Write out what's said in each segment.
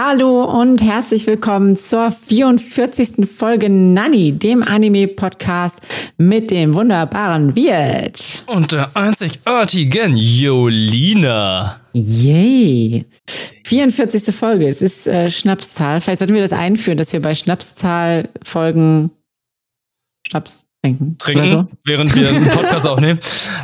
Hallo und herzlich willkommen zur 44. Folge Nanny, dem Anime-Podcast mit dem wunderbaren Wirt. Und der einzigartigen Jolina. Yay. 44. Folge, es ist äh, Schnapszahl. Vielleicht sollten wir das einführen, dass wir bei Schnapszahl-Folgen Schnaps trinken. Trinken, so. während wir einen Podcast aufnehmen.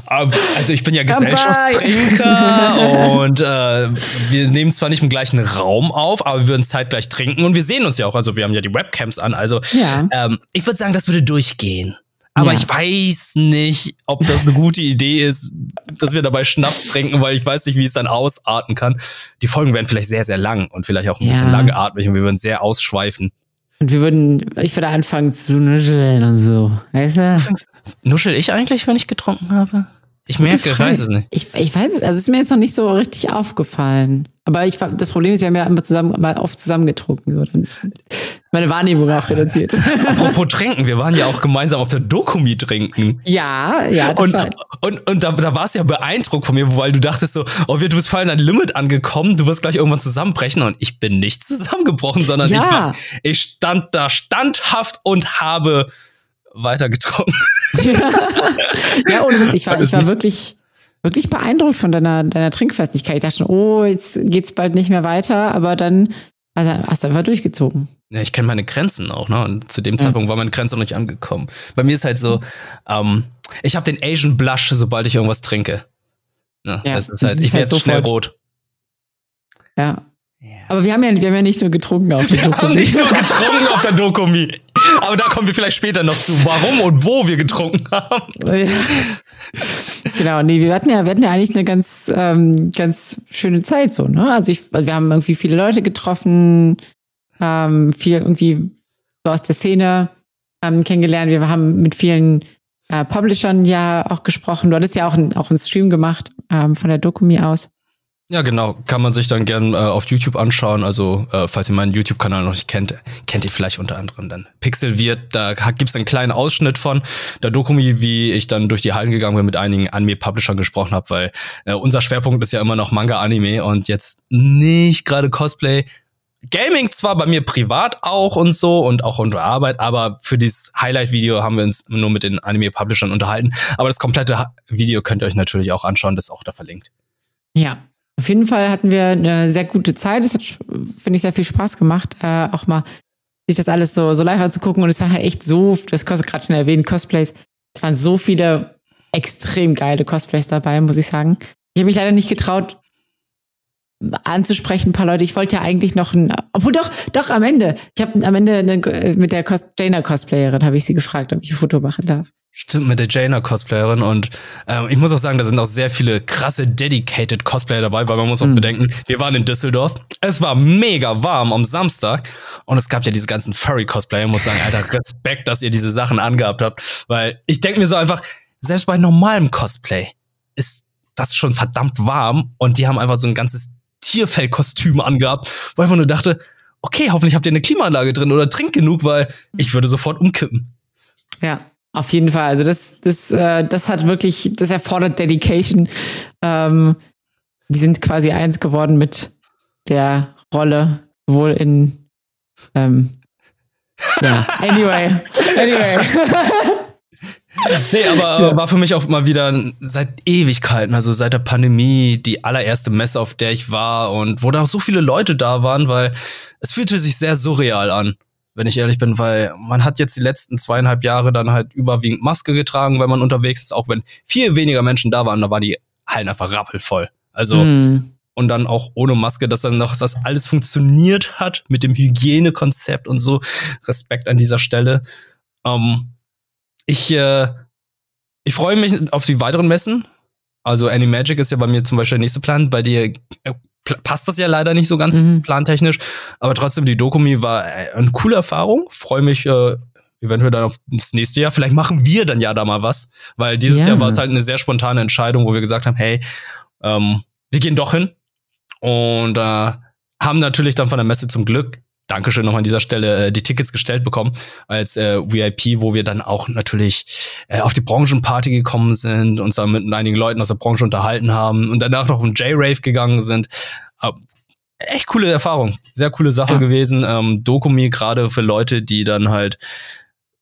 Also ich bin ja Gesellschaftstrinker und äh, wir nehmen zwar nicht im gleichen Raum auf, aber wir würden zeitgleich trinken und wir sehen uns ja auch. Also wir haben ja die Webcams an. Also ja. ähm, ich würde sagen, das würde durchgehen. Aber ja. ich weiß nicht, ob das eine gute Idee ist, dass wir dabei Schnaps trinken, weil ich weiß nicht, wie es dann ausarten kann. Die Folgen werden vielleicht sehr, sehr lang und vielleicht auch ein ja. bisschen langatmig und wir würden sehr ausschweifen. Und wir würden, ich würde anfangen zu nuscheln und so. Weißt du? Nuschel ich eigentlich, wenn ich getrunken habe? Ich merke, ich weiß es nicht. Ich, ich weiß es, also es ist mir jetzt noch nicht so richtig aufgefallen. Aber ich, das Problem ist, wir haben ja immer zusammen, mal oft zusammengetrunken. So. Dann meine Wahrnehmung auch reduziert. Apropos trinken, wir waren ja auch gemeinsam auf der Dokumi trinken. Ja, ja. Das und, war und, und da, da war es ja beeindruckt von mir, weil du dachtest so, oh, du bist voll an dein Limit angekommen, du wirst gleich irgendwann zusammenbrechen. Und ich bin nicht zusammengebrochen, sondern ja. ich, war, ich stand da standhaft und habe weiter getrunken. Ja, ja und ich war, ich war wirklich, wirklich beeindruckt von deiner, deiner Trinkfestigkeit. Ich dachte schon, oh, jetzt geht's bald nicht mehr weiter, aber dann also hast du einfach durchgezogen. Ja, ich kenne meine Grenzen auch, ne? Und zu dem Zeitpunkt war meine Grenze noch nicht angekommen. Bei mir ist halt so, ähm, ich habe den Asian Blush, sobald ich irgendwas trinke. Ne? Ja, das ist halt, das ich werde halt schnell rot. Ja. Aber wir haben, ja, wir haben ja nicht nur getrunken auf der Dokumi. Wir haben nicht nur getrunken auf der Dokumi. Aber da kommen wir vielleicht später noch zu, warum und wo wir getrunken haben. genau, nee, wir hatten ja, wir hatten ja eigentlich eine ganz, ähm, ganz schöne Zeit so, ne? Also ich, wir haben irgendwie viele Leute getroffen, ähm, viel irgendwie so aus der Szene ähm, kennengelernt. Wir haben mit vielen äh, Publishern ja auch gesprochen. Du hattest ja auch, ein, auch einen Stream gemacht ähm, von der Dokumi aus. Ja, genau. Kann man sich dann gern äh, auf YouTube anschauen. Also, äh, falls ihr meinen YouTube-Kanal noch nicht kennt, kennt ihr vielleicht unter anderem dann Pixel wird. Da gibt's einen kleinen Ausschnitt von der Dokumi, wie ich dann durch die Hallen gegangen bin, mit einigen Anime-Publishern gesprochen habe, weil äh, unser Schwerpunkt ist ja immer noch Manga-Anime und jetzt nicht gerade Cosplay. Gaming zwar bei mir privat auch und so und auch unter Arbeit, aber für dieses Highlight-Video haben wir uns nur mit den Anime-Publishern unterhalten. Aber das komplette Video könnt ihr euch natürlich auch anschauen, das ist auch da verlinkt. Ja, auf jeden Fall hatten wir eine sehr gute Zeit. Es hat, finde ich, sehr viel Spaß gemacht, äh, auch mal sich das alles so, so live anzugucken. Und es waren halt echt so, das du gerade schon erwähnt, Cosplays. Es waren so viele extrem geile Cosplays dabei, muss ich sagen. Ich habe mich leider nicht getraut, anzusprechen, ein paar Leute. Ich wollte ja eigentlich noch ein, obwohl doch, doch am Ende. Ich habe am Ende eine, mit der Cos Jaina Cosplayerin habe ich sie gefragt, ob ich ein Foto machen darf. Stimmt, mit der Jaina Cosplayerin und ähm, ich muss auch sagen, da sind auch sehr viele krasse dedicated Cosplayer dabei, weil man muss auch mhm. bedenken, wir waren in Düsseldorf, es war mega warm am Samstag und es gab ja diese ganzen Furry Cosplayer. Ich muss sagen, Alter, Respekt, dass ihr diese Sachen angehabt habt, weil ich denke mir so einfach, selbst bei normalem Cosplay ist das schon verdammt warm und die haben einfach so ein ganzes Tierfellkostüm angehabt, wo ich einfach nur dachte, okay, hoffentlich habt ihr eine Klimaanlage drin oder trinkt genug, weil ich würde sofort umkippen. Ja, auf jeden Fall. Also das, das, äh, das hat wirklich, das erfordert Dedication. Ähm, die sind quasi eins geworden mit der Rolle, wohl in ähm, ja, anyway. Anyway. nee, aber ja. war für mich auch mal wieder seit Ewigkeiten, also seit der Pandemie, die allererste Messe, auf der ich war und wo da auch so viele Leute da waren, weil es fühlte sich sehr surreal an wenn ich ehrlich bin, weil man hat jetzt die letzten zweieinhalb Jahre dann halt überwiegend Maske getragen, wenn man unterwegs ist, auch wenn viel weniger Menschen da waren, da waren die Hallen einfach rappelvoll. Also mm. und dann auch ohne Maske, dass dann noch das alles funktioniert hat mit dem Hygienekonzept und so. Respekt an dieser Stelle. Ähm, ich äh, ich freue mich auf die weiteren Messen. Also Animagic ist ja bei mir zum Beispiel der nächste Plan. Bei dir äh, passt das ja leider nicht so ganz mhm. plantechnisch. Aber trotzdem, die Dokumi war äh, eine coole Erfahrung. Freue mich äh, eventuell dann auf das nächste Jahr. Vielleicht machen wir dann ja da mal was. Weil dieses ja. Jahr war es halt eine sehr spontane Entscheidung, wo wir gesagt haben, hey, ähm, wir gehen doch hin. Und äh, haben natürlich dann von der Messe zum Glück Dankeschön noch an dieser Stelle, äh, die Tickets gestellt bekommen als äh, VIP, wo wir dann auch natürlich äh, auf die Branchenparty gekommen sind, uns dann mit einigen Leuten aus der Branche unterhalten haben und danach noch auf einen J-Rave gegangen sind. Äh, echt coole Erfahrung. Sehr coole Sache ja. gewesen. Ähm, Dokumi gerade für Leute, die dann halt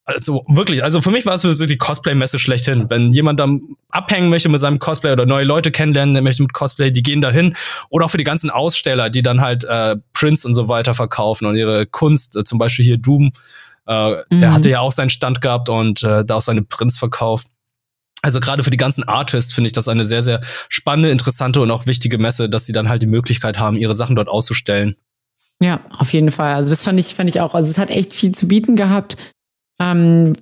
also wirklich, also für mich war es so die Cosplay-Messe schlechthin. Wenn jemand dann abhängen möchte mit seinem Cosplay oder neue Leute kennenlernen möchte mit Cosplay, die gehen dahin. Oder auch für die ganzen Aussteller, die dann halt äh, Prints und so weiter verkaufen und ihre Kunst, äh, zum Beispiel hier Doom, äh, mhm. der hatte ja auch seinen Stand gehabt und äh, da auch seine Prints verkauft. Also gerade für die ganzen Artists finde ich das eine sehr, sehr spannende, interessante und auch wichtige Messe, dass sie dann halt die Möglichkeit haben, ihre Sachen dort auszustellen. Ja, auf jeden Fall. Also das fand ich, fand ich auch. Also es hat echt viel zu bieten gehabt. Ähm,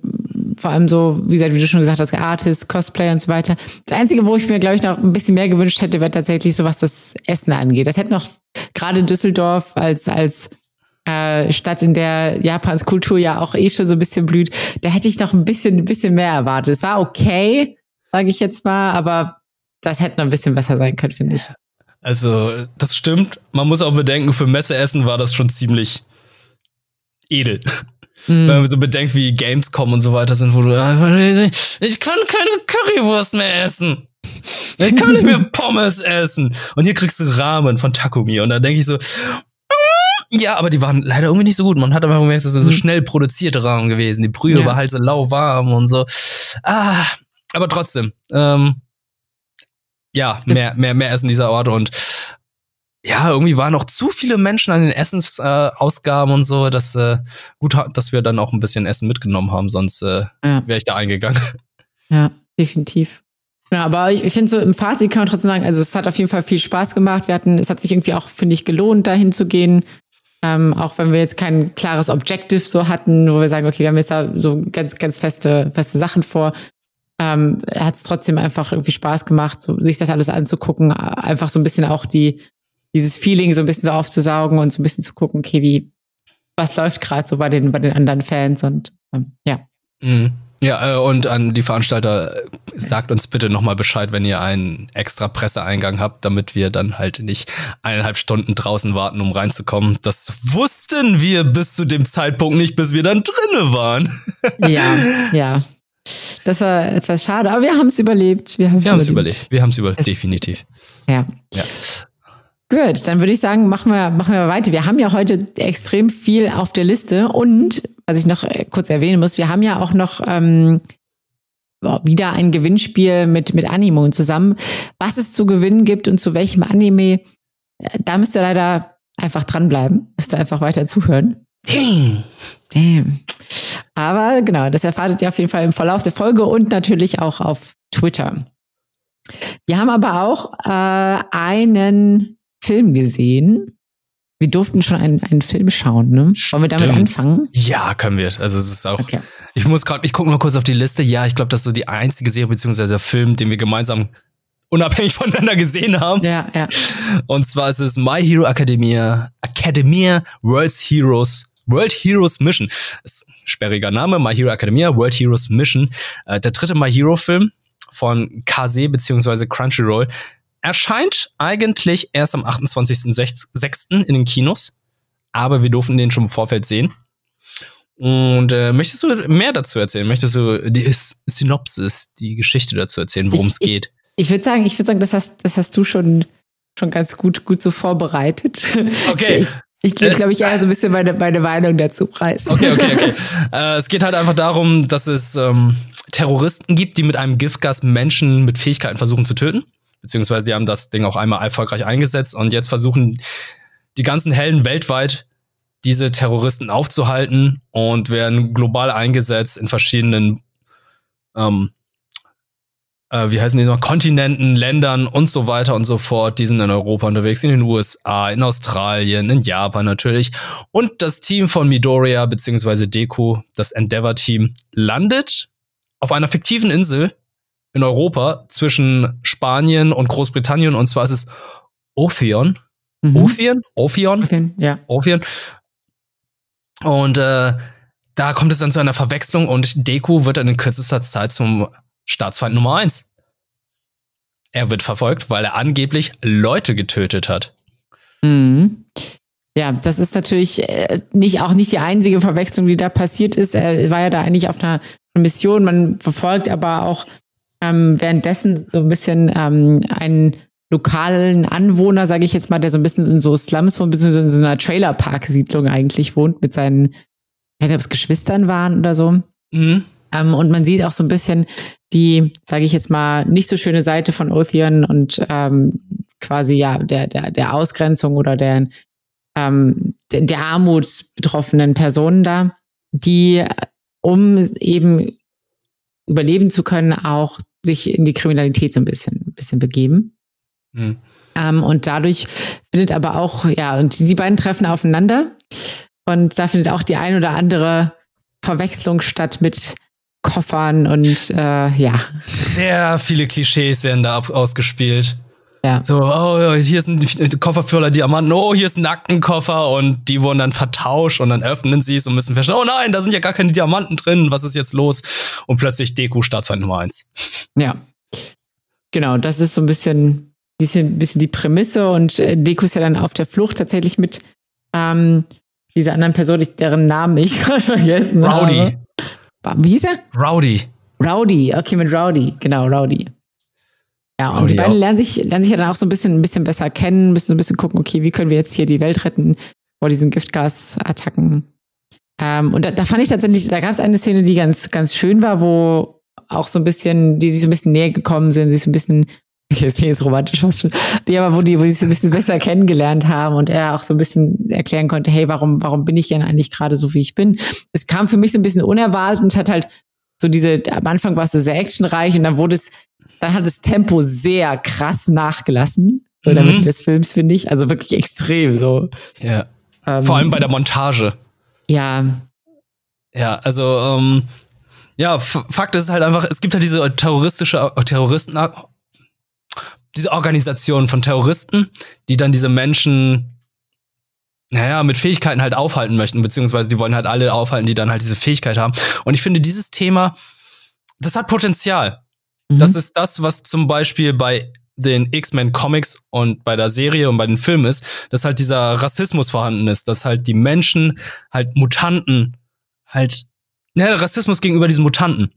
vor allem so, wie gesagt, wie du schon gesagt hast, Artist, Cosplay und so weiter. Das Einzige, wo ich mir, glaube ich, noch ein bisschen mehr gewünscht hätte, wäre tatsächlich so, was das Essen angeht. Das hätte noch gerade Düsseldorf als, als äh, Stadt, in der Japans Kultur ja auch eh schon so ein bisschen blüht, da hätte ich noch ein bisschen, ein bisschen mehr erwartet. Es war okay, sage ich jetzt mal, aber das hätte noch ein bisschen besser sein können, finde ich. Also, das stimmt. Man muss auch bedenken, für Messeessen war das schon ziemlich edel. Mhm. Wenn man so bedenkt, wie Gamescom und so weiter sind, wo du, ich kann keine Currywurst mehr essen. Ich kann nicht mehr Pommes essen. Und hier kriegst du Ramen von Takumi. Und da denke ich so, ja, aber die waren leider irgendwie nicht so gut. Man hat aber gemerkt, das sind so mhm. schnell produzierte Rahmen gewesen. Die Brühe ja. war halt so lauwarm und so. Ah, aber trotzdem, ähm, ja, mehr, mehr, mehr Essen dieser Orte und ja, irgendwie waren noch zu viele Menschen an den Essensausgaben äh, und so, dass äh, gut, dass wir dann auch ein bisschen Essen mitgenommen haben, sonst äh, ja. wäre ich da eingegangen. Ja, definitiv. Ja, aber ich, ich finde so im Fazit kann man trotzdem sagen, also es hat auf jeden Fall viel Spaß gemacht. Wir hatten, es hat sich irgendwie auch, finde ich, gelohnt, dahin zu gehen. Ähm, auch wenn wir jetzt kein klares Objective so hatten, wo wir sagen, okay, wir haben jetzt da so ganz, ganz feste, feste Sachen vor. Ähm, hat es trotzdem einfach irgendwie Spaß gemacht, so, sich das alles anzugucken, einfach so ein bisschen auch die, dieses Feeling so ein bisschen so aufzusaugen und so ein bisschen zu gucken, okay, wie, was läuft gerade so bei den, bei den anderen Fans und ähm, ja. Mhm. Ja, äh, und an die Veranstalter, äh, sagt uns bitte nochmal Bescheid, wenn ihr einen extra Presseeingang habt, damit wir dann halt nicht eineinhalb Stunden draußen warten, um reinzukommen. Das wussten wir bis zu dem Zeitpunkt nicht, bis wir dann drinne waren. Ja, ja. Das war etwas schade, aber wir haben es überlebt. Wir haben es überlebt. überlebt. Wir haben es überlebt, definitiv. Ja. ja. Gut, dann würde ich sagen, machen wir, machen wir weiter. Wir haben ja heute extrem viel auf der Liste und, was ich noch äh, kurz erwähnen muss, wir haben ja auch noch ähm, wieder ein Gewinnspiel mit, mit Anime zusammen. Was es zu gewinnen gibt und zu welchem Anime, äh, da müsst ihr leider einfach dranbleiben. Müsst ihr einfach weiter zuhören. Damn. Damn. Aber genau, das erfahrt ihr auf jeden Fall im Verlauf der Folge und natürlich auch auf Twitter. Wir haben aber auch äh, einen Film gesehen. Wir durften schon einen, einen Film schauen, ne? Wollen wir damit Stimmt. anfangen? Ja, können wir. Also es ist auch. Okay. Ich muss gerade, ich gucke mal kurz auf die Liste. Ja, ich glaube, das ist so die einzige Serie beziehungsweise der Film, den wir gemeinsam unabhängig voneinander gesehen haben. Ja, ja. Und zwar ist es My Hero Academia, Academia World's Heroes, World Heroes Mission. Ist ein sperriger Name, My Hero Academia, World Heroes Mission. Äh, der dritte My Hero Film von KZ beziehungsweise Crunchyroll erscheint eigentlich erst am 28.06. in den Kinos, aber wir durften den schon im Vorfeld sehen. Und äh, möchtest du mehr dazu erzählen? Möchtest du die Synopsis, die Geschichte dazu erzählen, worum es geht? Ich, ich würde sagen, ich würde sagen, das hast, das hast du schon, schon ganz gut, gut so vorbereitet. Okay. Ich, ich gebe, glaube ich, eher so ein bisschen meine, meine Meinung dazu preis. Okay, okay, okay. äh, es geht halt einfach darum, dass es ähm, Terroristen gibt, die mit einem Giftgas Menschen mit Fähigkeiten versuchen zu töten beziehungsweise die haben das Ding auch einmal erfolgreich eingesetzt und jetzt versuchen die ganzen Helden weltweit diese Terroristen aufzuhalten und werden global eingesetzt in verschiedenen, ähm, äh, wie heißen die noch, Kontinenten, Ländern und so weiter und so fort. Die sind in Europa unterwegs, in den USA, in Australien, in Japan natürlich. Und das Team von Midoriya beziehungsweise Deku, das Endeavor-Team, landet auf einer fiktiven Insel in Europa zwischen Spanien und Großbritannien und zwar ist es Ophion. Mhm. Ophion? Ophion? Ophion, ja. Ophion. Und äh, da kommt es dann zu einer Verwechslung und Deku wird dann in kürzester Zeit zum Staatsfeind Nummer eins. Er wird verfolgt, weil er angeblich Leute getötet hat. Mhm. Ja, das ist natürlich äh, nicht auch nicht die einzige Verwechslung, die da passiert ist. Er war ja da eigentlich auf einer Mission. Man verfolgt aber auch ähm, währenddessen so ein bisschen ähm, ein lokalen Anwohner, sage ich jetzt mal, der so ein bisschen in so Slums wohnt, beziehungsweise in so einer Trailerpark-Siedlung eigentlich wohnt mit seinen, ich weiß nicht, ob es Geschwistern waren oder so. Mhm. Ähm, und man sieht auch so ein bisschen die, sage ich jetzt mal, nicht so schöne Seite von Otheon und ähm, quasi ja der, der, der Ausgrenzung oder der, ähm, der, der armutsbetroffenen Personen da, die, um eben überleben zu können, auch sich in die Kriminalität so ein bisschen, ein bisschen begeben. Mhm. Ähm, und dadurch findet aber auch, ja, und die beiden treffen aufeinander. Und da findet auch die ein oder andere Verwechslung statt mit Koffern und äh, ja. Sehr viele Klischees werden da ausgespielt. Ja. So, oh, hier ist ein Koffer voller Diamanten, oh, hier ist ein Nackenkoffer und die wurden dann vertauscht und dann öffnen sie es und müssen feststellen, oh nein, da sind ja gar keine Diamanten drin, was ist jetzt los? Und plötzlich Deku Staatsfeind Nummer eins. Ja. Genau, das ist so ein bisschen, ein bisschen die Prämisse und äh, Deku ist ja dann auf der Flucht tatsächlich mit ähm, dieser anderen Person, deren Namen ich gerade vergessen Rowdy. habe. Wie hieß er? Rowdy. Rowdy, okay, mit Rowdy, genau, Rowdy. Ja, und die beiden lernen sich, lernen sich ja dann auch so ein bisschen, ein bisschen besser kennen, müssen so ein bisschen gucken, okay, wie können wir jetzt hier die Welt retten vor diesen Giftgasattacken. Ähm, und da, da fand ich tatsächlich, da gab es eine Szene, die ganz, ganz schön war, wo auch so ein bisschen, die sich so ein bisschen näher gekommen sind, sich so ein bisschen, jetzt klingt jetzt romantisch fast schon, die aber, wo die, wo die sich so ein bisschen besser kennengelernt haben und er auch so ein bisschen erklären konnte, hey, warum, warum bin ich denn eigentlich gerade so, wie ich bin? Es kam für mich so ein bisschen unerwartet und hat halt so diese, am Anfang war es so sehr actionreich und dann wurde es, dann hat das Tempo sehr krass nachgelassen in der Mhm. Mitte des Films, finde ich. Also wirklich extrem so. Ja. Ähm, Vor allem bei der Montage. Ja, Ja, also, ähm, ja, Fakt ist halt einfach, es gibt halt diese terroristische, Terroristen, diese Organisation von Terroristen, die dann diese Menschen, naja, mit Fähigkeiten halt aufhalten möchten, beziehungsweise die wollen halt alle aufhalten, die dann halt diese Fähigkeit haben. Und ich finde, dieses Thema, das hat Potenzial. Mhm. Das ist das, was zum Beispiel bei den X-Men Comics und bei der Serie und bei den Filmen ist, dass halt dieser Rassismus vorhanden ist, dass halt die Menschen halt Mutanten halt, ja, Rassismus gegenüber diesen Mutanten.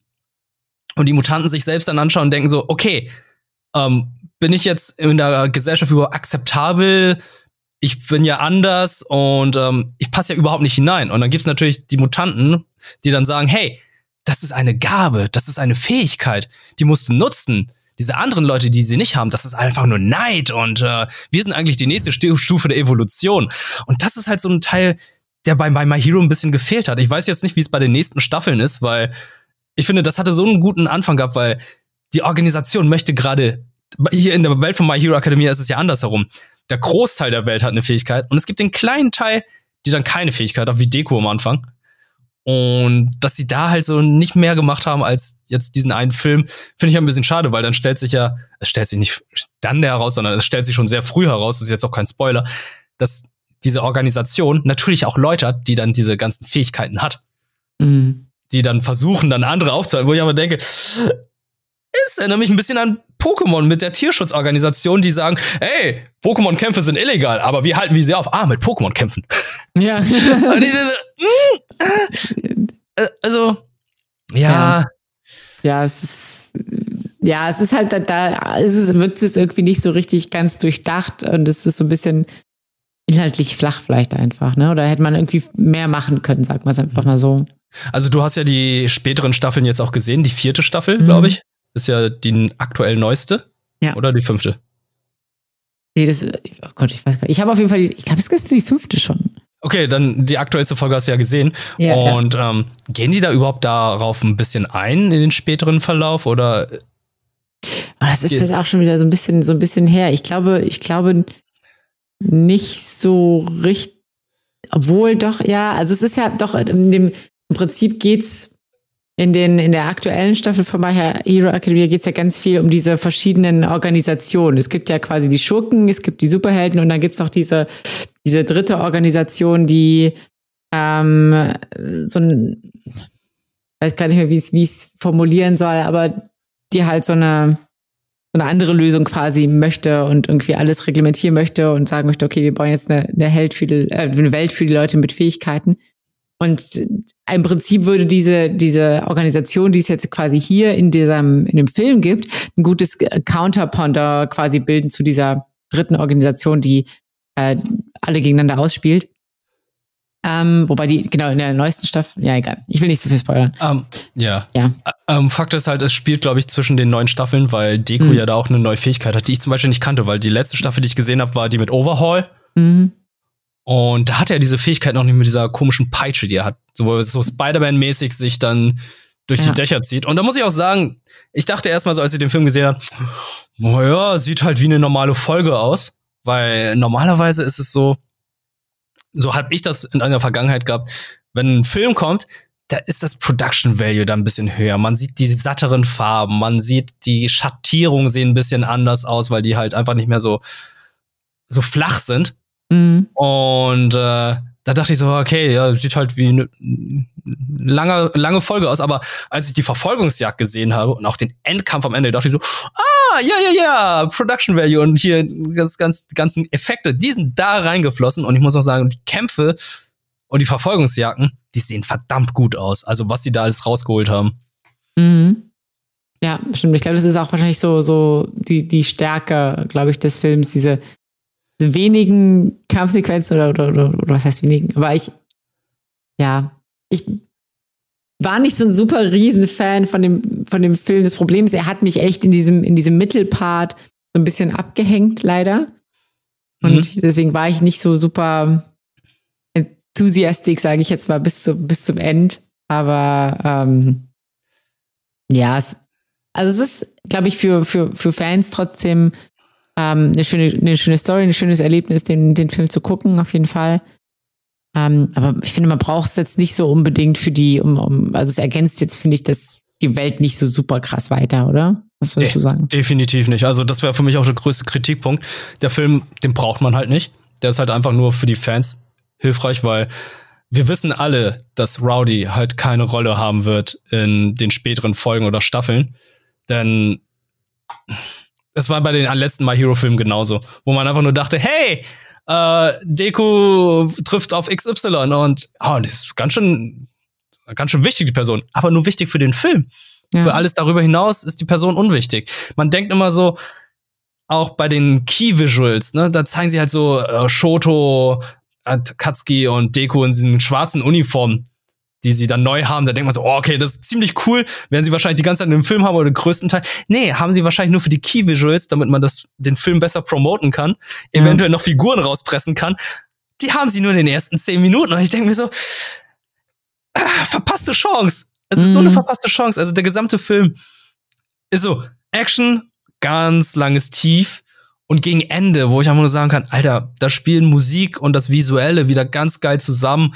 Und die Mutanten sich selbst dann anschauen und denken so, okay, ähm, bin ich jetzt in der Gesellschaft überhaupt akzeptabel? Ich bin ja anders und ähm, ich passe ja überhaupt nicht hinein. Und dann gibt's natürlich die Mutanten, die dann sagen, hey, das ist eine Gabe, das ist eine Fähigkeit, die musst du nutzen. Diese anderen Leute, die sie nicht haben, das ist einfach nur Neid und äh, wir sind eigentlich die nächste Stu- Stufe der Evolution. Und das ist halt so ein Teil, der bei, bei My Hero ein bisschen gefehlt hat. Ich weiß jetzt nicht, wie es bei den nächsten Staffeln ist, weil ich finde, das hatte so einen guten Anfang gehabt, weil die Organisation möchte gerade, hier in der Welt von My Hero Academia ist es ja andersherum. Der Großteil der Welt hat eine Fähigkeit und es gibt den kleinen Teil, die dann keine Fähigkeit hat, wie Deko am Anfang. Und dass sie da halt so nicht mehr gemacht haben als jetzt diesen einen Film, finde ich ein bisschen schade, weil dann stellt sich ja, es stellt sich nicht dann heraus, sondern es stellt sich schon sehr früh heraus, das ist jetzt auch kein Spoiler, dass diese Organisation natürlich auch Leute hat, die dann diese ganzen Fähigkeiten hat, Mhm. die dann versuchen, dann andere aufzuhalten, wo ich aber denke, es erinnert mich ein bisschen an Pokémon mit der Tierschutzorganisation, die sagen, ey, Pokémon-Kämpfe sind illegal, aber wir halten wie sie auf? Ah, mit Pokémon-Kämpfen. Ja. Und ich so, mm, äh, also, ja, Ja. ja, es ist, ja, es ist halt, da, da ist es, wirkt es irgendwie nicht so richtig ganz durchdacht und es ist so ein bisschen inhaltlich flach vielleicht einfach, ne? Oder hätte man irgendwie mehr machen können, sagt man es einfach mal so. Also du hast ja die späteren Staffeln jetzt auch gesehen, die vierte Staffel, Mhm. glaube ich, ist ja die aktuell neueste. Ja. Oder die fünfte? Nee, das, oh Gott, ich weiß gar nicht. Ich habe auf jeden Fall, die, ich glaube, es ist die fünfte schon. Okay, dann die aktuellste Folge hast du ja gesehen. Ja, ja. Und Ähm, gehen die da überhaupt darauf ein bisschen ein in den späteren Verlauf oder Aber das ist jetzt auch schon wieder so ein bisschen, so ein bisschen her. Ich glaube, ich glaube nicht so richtig, obwohl doch, ja, also es ist ja doch, in dem, im Prinzip geht's in den, in der aktuellen Staffel von My Hero Academia geht's ja ganz viel um diese verschiedenen Organisationen. Es gibt ja quasi die Schurken, es gibt die Superhelden und dann gibt's auch diese, diese dritte Organisation, die ähm, so ein, weiß gar nicht mehr, wie es, wie es formulieren soll, aber die halt so eine, so eine andere Lösung quasi möchte und irgendwie alles reglementieren möchte und sagen möchte, okay, wir bauen jetzt eine, eine, Held für die, äh, eine Welt für die Leute mit Fähigkeiten. Und im Prinzip würde diese, diese Organisation, die es jetzt quasi hier in diesem, in dem Film gibt, ein gutes Counterponder quasi bilden zu dieser dritten Organisation, die äh, alle gegeneinander ausspielt. Ähm, wobei die, genau, in der neuesten Staffel, ja, egal. Ich will nicht so viel spoilern. Um, ja. Ja. Um, Fakt ist halt, es spielt, glaube ich, zwischen den neuen Staffeln, weil Deku Mhm. ja da auch eine neue Fähigkeit hat, die ich zum Beispiel nicht kannte, weil die letzte Staffel, die ich gesehen habe, war die mit Overhaul. Mhm. Und da hat er diese Fähigkeit noch nicht mit dieser komischen Peitsche, die er hat. So, so Spider-Man-mäßig sich dann durch Ja. die Dächer zieht. Und da muss ich auch sagen, ich dachte erstmal so, als ich den Film gesehen habe, naja, sieht halt wie eine normale Folge aus. Weil normalerweise ist es so, so habe ich das in einer Vergangenheit gehabt, wenn ein Film kommt, da ist das Production Value da ein bisschen höher. Man sieht die satteren Farben, man sieht die Schattierungen sehen ein bisschen anders aus, weil die halt einfach nicht mehr so, so flach sind. Mhm. Und äh, da dachte ich so, okay, ja, sieht halt wie eine lange, lange Folge aus. Aber als ich die Verfolgungsjagd gesehen habe und auch den Endkampf am Ende, dachte ich so, ah, ja, ja, ja, Production Value und hier das ganz, die ganzen Effekte, die sind da reingeflossen. Und ich muss auch sagen, die Kämpfe und die Verfolgungsjagden, die sehen verdammt gut aus. Also was sie da alles rausgeholt haben. Mhm. Ja, stimmt. Ich glaube, das ist auch wahrscheinlich so, so die, die Stärke, glaube ich, des Films, diese wenigen Kampfsequenzen oder, oder, oder, oder was heißt wenigen? Aber ich, ja, ich war nicht so ein super Riesenfan von dem, von dem Film. Das Problem ist, er hat mich echt in diesem, in diesem Mittelpart so ein bisschen abgehängt, leider. Und Mhm. deswegen war ich nicht so super enthusiastic, sage ich jetzt mal, bis, zu, bis zum End. Aber ähm, ja, es, also es ist, glaube ich, für, für, für Fans trotzdem ähm, eine, schöne, eine schöne Story, ein schönes Erlebnis, den, den Film zu gucken, auf jeden Fall. Ähm, aber ich finde, man braucht es jetzt nicht so unbedingt für die, um, um also es ergänzt jetzt, finde ich, das, die Welt nicht so super krass weiter, oder? Was würdest Nee. du sagen? Definitiv nicht. Also das wäre für mich auch der größte Kritikpunkt. Der Film, den braucht man halt nicht. Der ist halt einfach nur für die Fans hilfreich, weil wir wissen alle, dass Rowdy halt keine Rolle haben wird in den späteren Folgen oder Staffeln. Denn es war bei den letzten My Hero Filmen genauso, wo man einfach nur dachte, hey, äh, Deku trifft auf XY und oh, das ist ganz schön, ganz schön wichtig, die Person, aber nur wichtig für den Film. Für alles darüber hinaus ist die Person unwichtig. Man denkt immer so, auch bei den Key Visuals, ne, da zeigen sie halt so äh, Shoto, äh, Katsuki und Deku in diesen schwarzen Uniformen, die sie dann neu haben. Da denkt man so, oh, okay, das ist ziemlich cool. Werden sie wahrscheinlich die ganze Zeit in dem Film haben oder den größten Teil. Nee, haben sie wahrscheinlich nur für die Key Visuals, damit man das, den Film besser promoten kann, Ja. eventuell noch Figuren rauspressen kann. Die haben sie nur in den ersten zehn Minuten. Und ich denke mir so, ah, verpasste Chance. Es ist so eine Mhm. verpasste Chance. Also der gesamte Film ist so Action, ganz langes Tief und gegen Ende, wo ich einfach nur sagen kann, Alter, da spielen Musik und das Visuelle wieder ganz geil zusammen.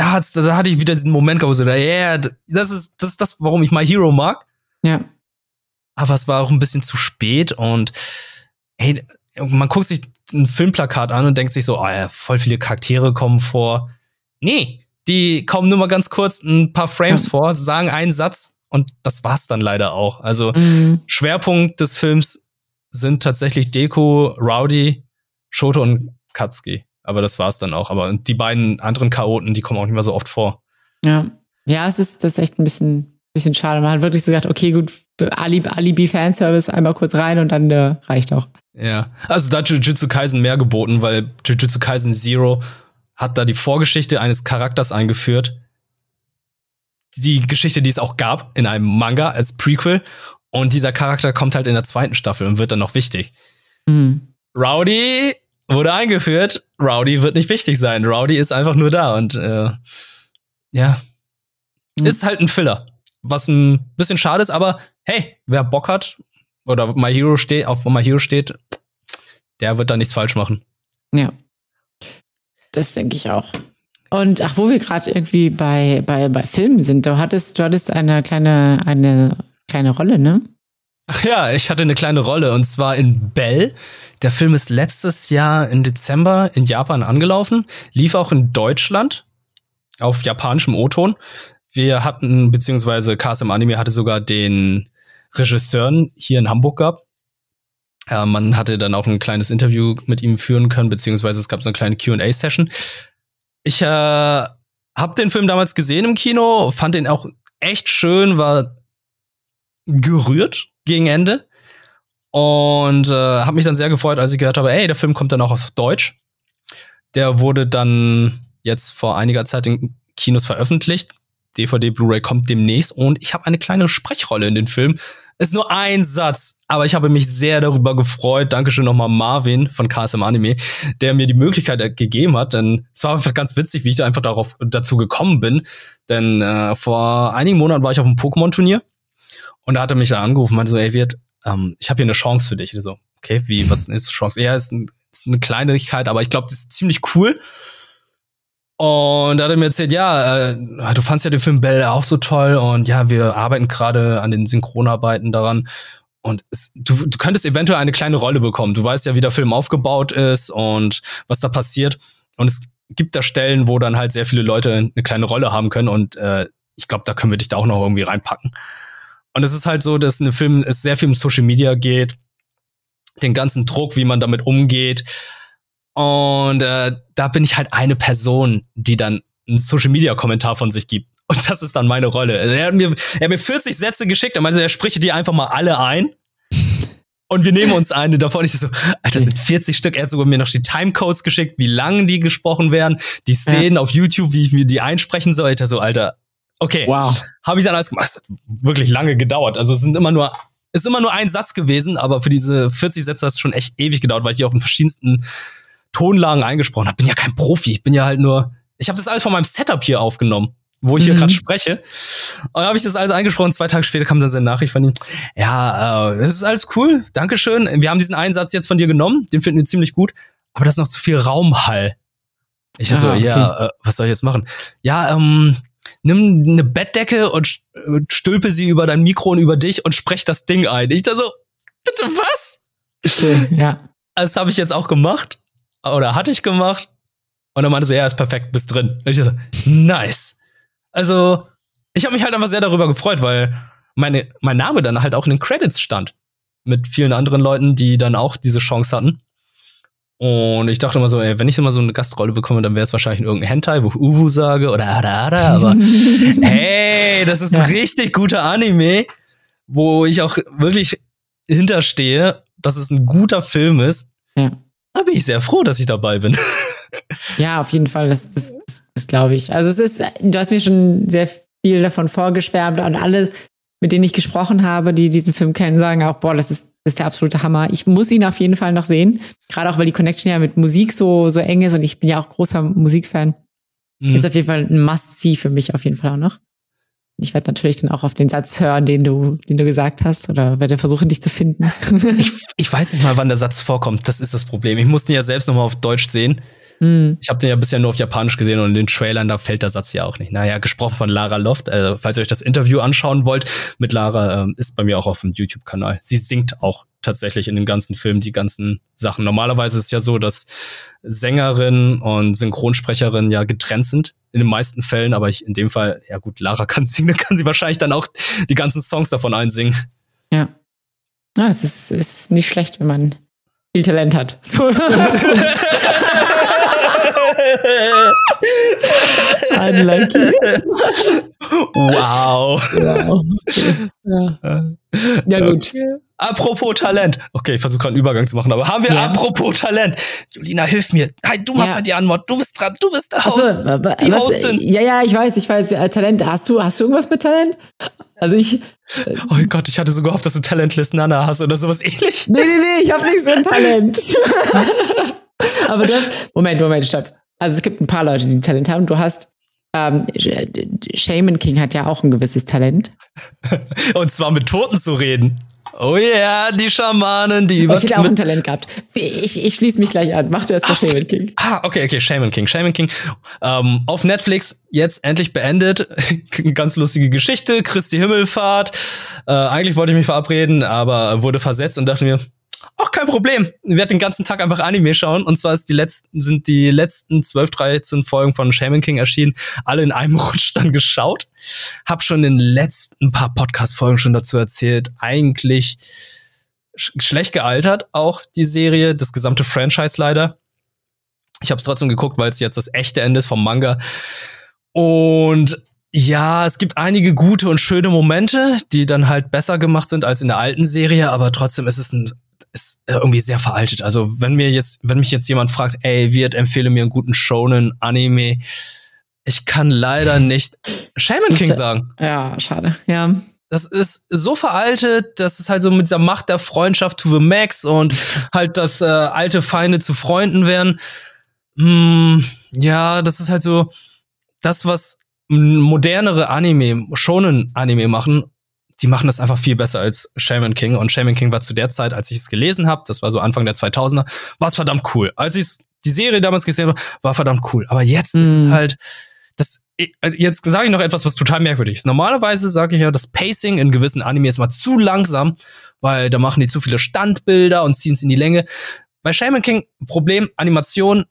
Da, hat's, da hatte ich wieder diesen Moment gehabt, so, ja, yeah, das ist, das ist das, warum ich My Hero mag. Ja. Aber es war auch ein bisschen zu spät und hey, man guckt sich ein Filmplakat an und denkt sich so, oh ja, voll viele Charaktere kommen vor. Nee, die kommen nur mal ganz kurz ein paar Frames Ja. vor, sagen einen Satz und das war's dann leider auch. Also Mhm. Schwerpunkt des Films sind tatsächlich Deko, Rowdy, Shoto und Katsuki. Aber das war's dann auch. Aber die beiden anderen Chaoten, die kommen auch nicht mehr so oft vor. Ja. Ja, es ist, das ist echt ein bisschen, bisschen schade. Man hat wirklich so gedacht, okay, gut, Alibi, Alibi Fanservice einmal kurz rein und dann äh, reicht auch. Ja, also da hat Jujutsu Kaisen mehr geboten, weil Jujutsu Kaisen Zero hat da die Vorgeschichte eines Charakters eingeführt. Die Geschichte, die es auch gab in einem Manga als Prequel. Und dieser Charakter kommt halt in der zweiten Staffel und wird dann noch wichtig. Mhm. Rowdy wurde eingeführt. Rowdy wird nicht wichtig sein. Rowdy ist einfach nur da und äh, ja, Mhm. ist halt ein Filler. Was ein bisschen schade ist, aber hey, wer Bock hat oder My Hero steht, auf My Hero steht, der wird da nichts falsch machen. Ja. Das denke ich auch. Und ach, wo wir gerade irgendwie bei, bei, bei Filmen sind, du hattest, du hattest eine kleine, eine kleine Rolle, ne? Ach ja, ich hatte eine kleine Rolle und zwar in Bell. Der Film ist letztes Jahr im Dezember in Japan angelaufen, lief auch in Deutschland auf japanischem O-Ton. Wir hatten, beziehungsweise KSM Anime hatte sogar den Regisseuren hier in Hamburg gehabt. Äh, man hatte dann auch ein kleines Interview mit ihm führen können, beziehungsweise es gab so eine kleine QA-Session. Ich äh, hab den Film damals gesehen im Kino, fand den auch echt schön, war gerührt gegen Ende. Und äh, habe mich dann sehr gefreut, als ich gehört habe, ey, der Film kommt dann auch auf Deutsch. Der wurde dann jetzt vor einiger Zeit in Kinos veröffentlicht. DVD Blu-ray kommt demnächst und ich habe eine kleine Sprechrolle in den Film. Ist nur ein Satz, aber ich habe mich sehr darüber gefreut. Dankeschön nochmal Marvin von KSM Anime, der mir die Möglichkeit gegeben hat. Denn es war einfach ganz witzig, wie ich da einfach darauf dazu gekommen bin. Denn äh, vor einigen Monaten war ich auf einem Pokémon-Turnier und da hat er mich da angerufen und meinte so, ey, Wirt, ähm, ich habe hier eine Chance für dich. so, okay, wie, was ist die Chance? Ja, ist, ein, ist eine Kleinigkeit, aber ich glaube, das ist ziemlich cool. Und da hat er mir erzählt, ja, äh, du fandst ja den Film Bell auch so toll und ja, wir arbeiten gerade an den Synchronarbeiten daran. Und es, du, du könntest eventuell eine kleine Rolle bekommen. Du weißt ja, wie der Film aufgebaut ist und was da passiert. Und es gibt da Stellen, wo dann halt sehr viele Leute eine kleine Rolle haben können. Und äh, ich glaube, da können wir dich da auch noch irgendwie reinpacken. Und es ist halt so, dass in Film es sehr viel um Social Media geht, den ganzen Druck, wie man damit umgeht. Und äh, da bin ich halt eine Person, die dann einen Social Media Kommentar von sich gibt. Und das ist dann meine Rolle. Also er, hat mir, er hat mir 40 Sätze geschickt und meinte, er spricht die einfach mal alle ein. Und wir nehmen uns eine davon. Ich so, Alter, das sind 40 Stück. Er hat sogar mir noch die Timecodes geschickt, wie lang die gesprochen werden, die Szenen ja. auf YouTube, wie ich mir die einsprechen soll. Alter, so, Alter, Okay. Wow. Habe ich dann alles gemacht. Es hat wirklich lange gedauert. Also es sind immer nur, ist immer nur ein Satz gewesen, aber für diese 40 Sätze hat es schon echt ewig gedauert, weil ich die auch in verschiedensten Tonlagen eingesprochen habe. Bin ja kein Profi. Ich bin ja halt nur, ich habe das alles von meinem Setup hier aufgenommen, wo ich mhm. hier gerade spreche. Und dann habe ich das alles eingesprochen. Zwei Tage später kam dann seine Nachricht von ihm. Ja, äh, das ist alles cool. Dankeschön. Wir haben diesen einen Satz jetzt von dir genommen. Den finden wir ziemlich gut. Aber das ist noch zu viel Raumhall. Ich ah, so, okay. ja, äh, was soll ich jetzt machen? Ja, ähm, nimm eine Bettdecke und stülpe sie über dein Mikro und über dich und sprech das Ding ein. Ich da so, bitte was? Ja. Das habe ich jetzt auch gemacht. Oder hatte ich gemacht. Und dann meinte so, ja, ist perfekt, bist drin. Und ich so, nice. Also, ich habe mich halt einfach sehr darüber gefreut, weil meine, mein Name dann halt auch in den Credits stand. Mit vielen anderen Leuten, die dann auch diese Chance hatten. Und ich dachte immer so, ey, wenn ich immer so eine Gastrolle bekomme, dann wäre es wahrscheinlich irgendein Hentai, wo ich Uwu sage oder Ada Ada, aber hey, das ist ein richtig guter Anime, wo ich auch wirklich hinterstehe, dass es ein guter Film ist. Ja. Da bin ich sehr froh, dass ich dabei bin. Ja, auf jeden Fall, das, das, das, das glaube ich. Also es ist, du hast mir schon sehr viel davon vorgeschwärmt und alle, mit denen ich gesprochen habe, die diesen Film kennen, sagen auch, boah, das ist das ist der absolute Hammer. Ich muss ihn auf jeden Fall noch sehen. Gerade auch, weil die Connection ja mit Musik so, so eng ist und ich bin ja auch großer Musikfan. Mhm. Ist auf jeden Fall ein Must-See für mich auf jeden Fall auch noch. Ich werde natürlich dann auch auf den Satz hören, den du, den du gesagt hast, oder werde versuchen, dich zu finden. ich, ich weiß nicht mal, wann der Satz vorkommt. Das ist das Problem. Ich musste ihn ja selbst nochmal auf Deutsch sehen. Mhm. Ich habe den ja bisher nur auf Japanisch gesehen und in den Trailern, da fällt der Satz ja auch nicht. Naja, gesprochen von Lara Loft. Also, falls ihr euch das Interview anschauen wollt mit Lara, ähm, ist bei mir auch auf dem YouTube-Kanal. Sie singt auch tatsächlich in den ganzen Filmen die ganzen Sachen. Normalerweise ist es ja so, dass Sängerin und Synchronsprecherin ja getrennt sind in den meisten Fällen, aber ich in dem Fall, ja gut, Lara kann singen, kann sie wahrscheinlich dann auch die ganzen Songs davon einsingen. Ja. Ja, es ist, ist nicht schlecht, wenn man viel Talent hat. So. Unlucky. Wow. wow. Ja. ja, gut. Apropos Talent. Okay, ich versuche gerade einen Übergang zu machen, aber haben wir ja. apropos Talent? Julina, hilf mir. Nein, du machst ja. halt die Antwort. Du bist dran. Du bist der Host. Also, die was, Hostin. Ja, ja, ich weiß, ich weiß. Äh, Talent. Hast du, hast du irgendwas mit Talent? Also ich. Äh, oh Gott, ich hatte so gehofft, dass du Talentless Nana hast oder sowas ähnlich. Nee, nee, nee, ich habe nicht so ein Talent. aber das. Moment, Moment, stopp also es gibt ein paar Leute, die Talent haben. Du hast ähm, Shaman King hat ja auch ein gewisses Talent. Und zwar mit Toten zu reden. Oh ja, yeah, die Schamanen, die über. Ich hätte auch ein Talent gehabt. Ich, ich schließe mich gleich an. Mach du erst mal Shaman King. Ah, okay, okay, Shaman King. Shaman King. Ähm, auf Netflix jetzt endlich beendet. Ganz lustige Geschichte. Christi Himmelfahrt. Äh, eigentlich wollte ich mich verabreden, aber wurde versetzt und dachte mir, auch kein Problem. Ich werde den ganzen Tag einfach Anime schauen. Und zwar ist die letzten, sind die letzten 12, 13 Folgen von Shaman King erschienen, alle in einem Rutsch dann geschaut. Hab schon in den letzten paar Podcast-Folgen schon dazu erzählt. Eigentlich sch schlecht gealtert, auch die Serie, das gesamte Franchise leider. Ich habe es trotzdem geguckt, weil es jetzt das echte Ende ist vom Manga. Und ja, es gibt einige gute und schöne Momente, die dann halt besser gemacht sind als in der alten Serie, aber trotzdem ist es ein ist irgendwie sehr veraltet. Also, wenn mir jetzt, wenn mich jetzt jemand fragt, ey, wird empfehle mir einen guten Shonen Anime, ich kann leider nicht Shaman King sagen. Ja, schade. Ja. Das ist so veraltet, dass es halt so mit dieser Macht der Freundschaft to the max und halt, dass äh, alte Feinde zu Freunden werden. Hm, ja, das ist halt so das, was modernere Anime, schonen Anime machen, die machen das einfach viel besser als Shaman King. Und Shaman King war zu der Zeit, als ich es gelesen habe, das war so Anfang der 2000er, war es verdammt cool. Als ich die Serie damals gesehen habe, war verdammt cool. Aber jetzt mhm. ist es mhm. halt, das, jetzt sage ich noch etwas, was total merkwürdig ist. Normalerweise sage ich ja, das Pacing in gewissen Animes mal zu langsam, weil da machen die zu viele Standbilder und ziehen es in die Länge. Bei Shaman King, Problem, Animation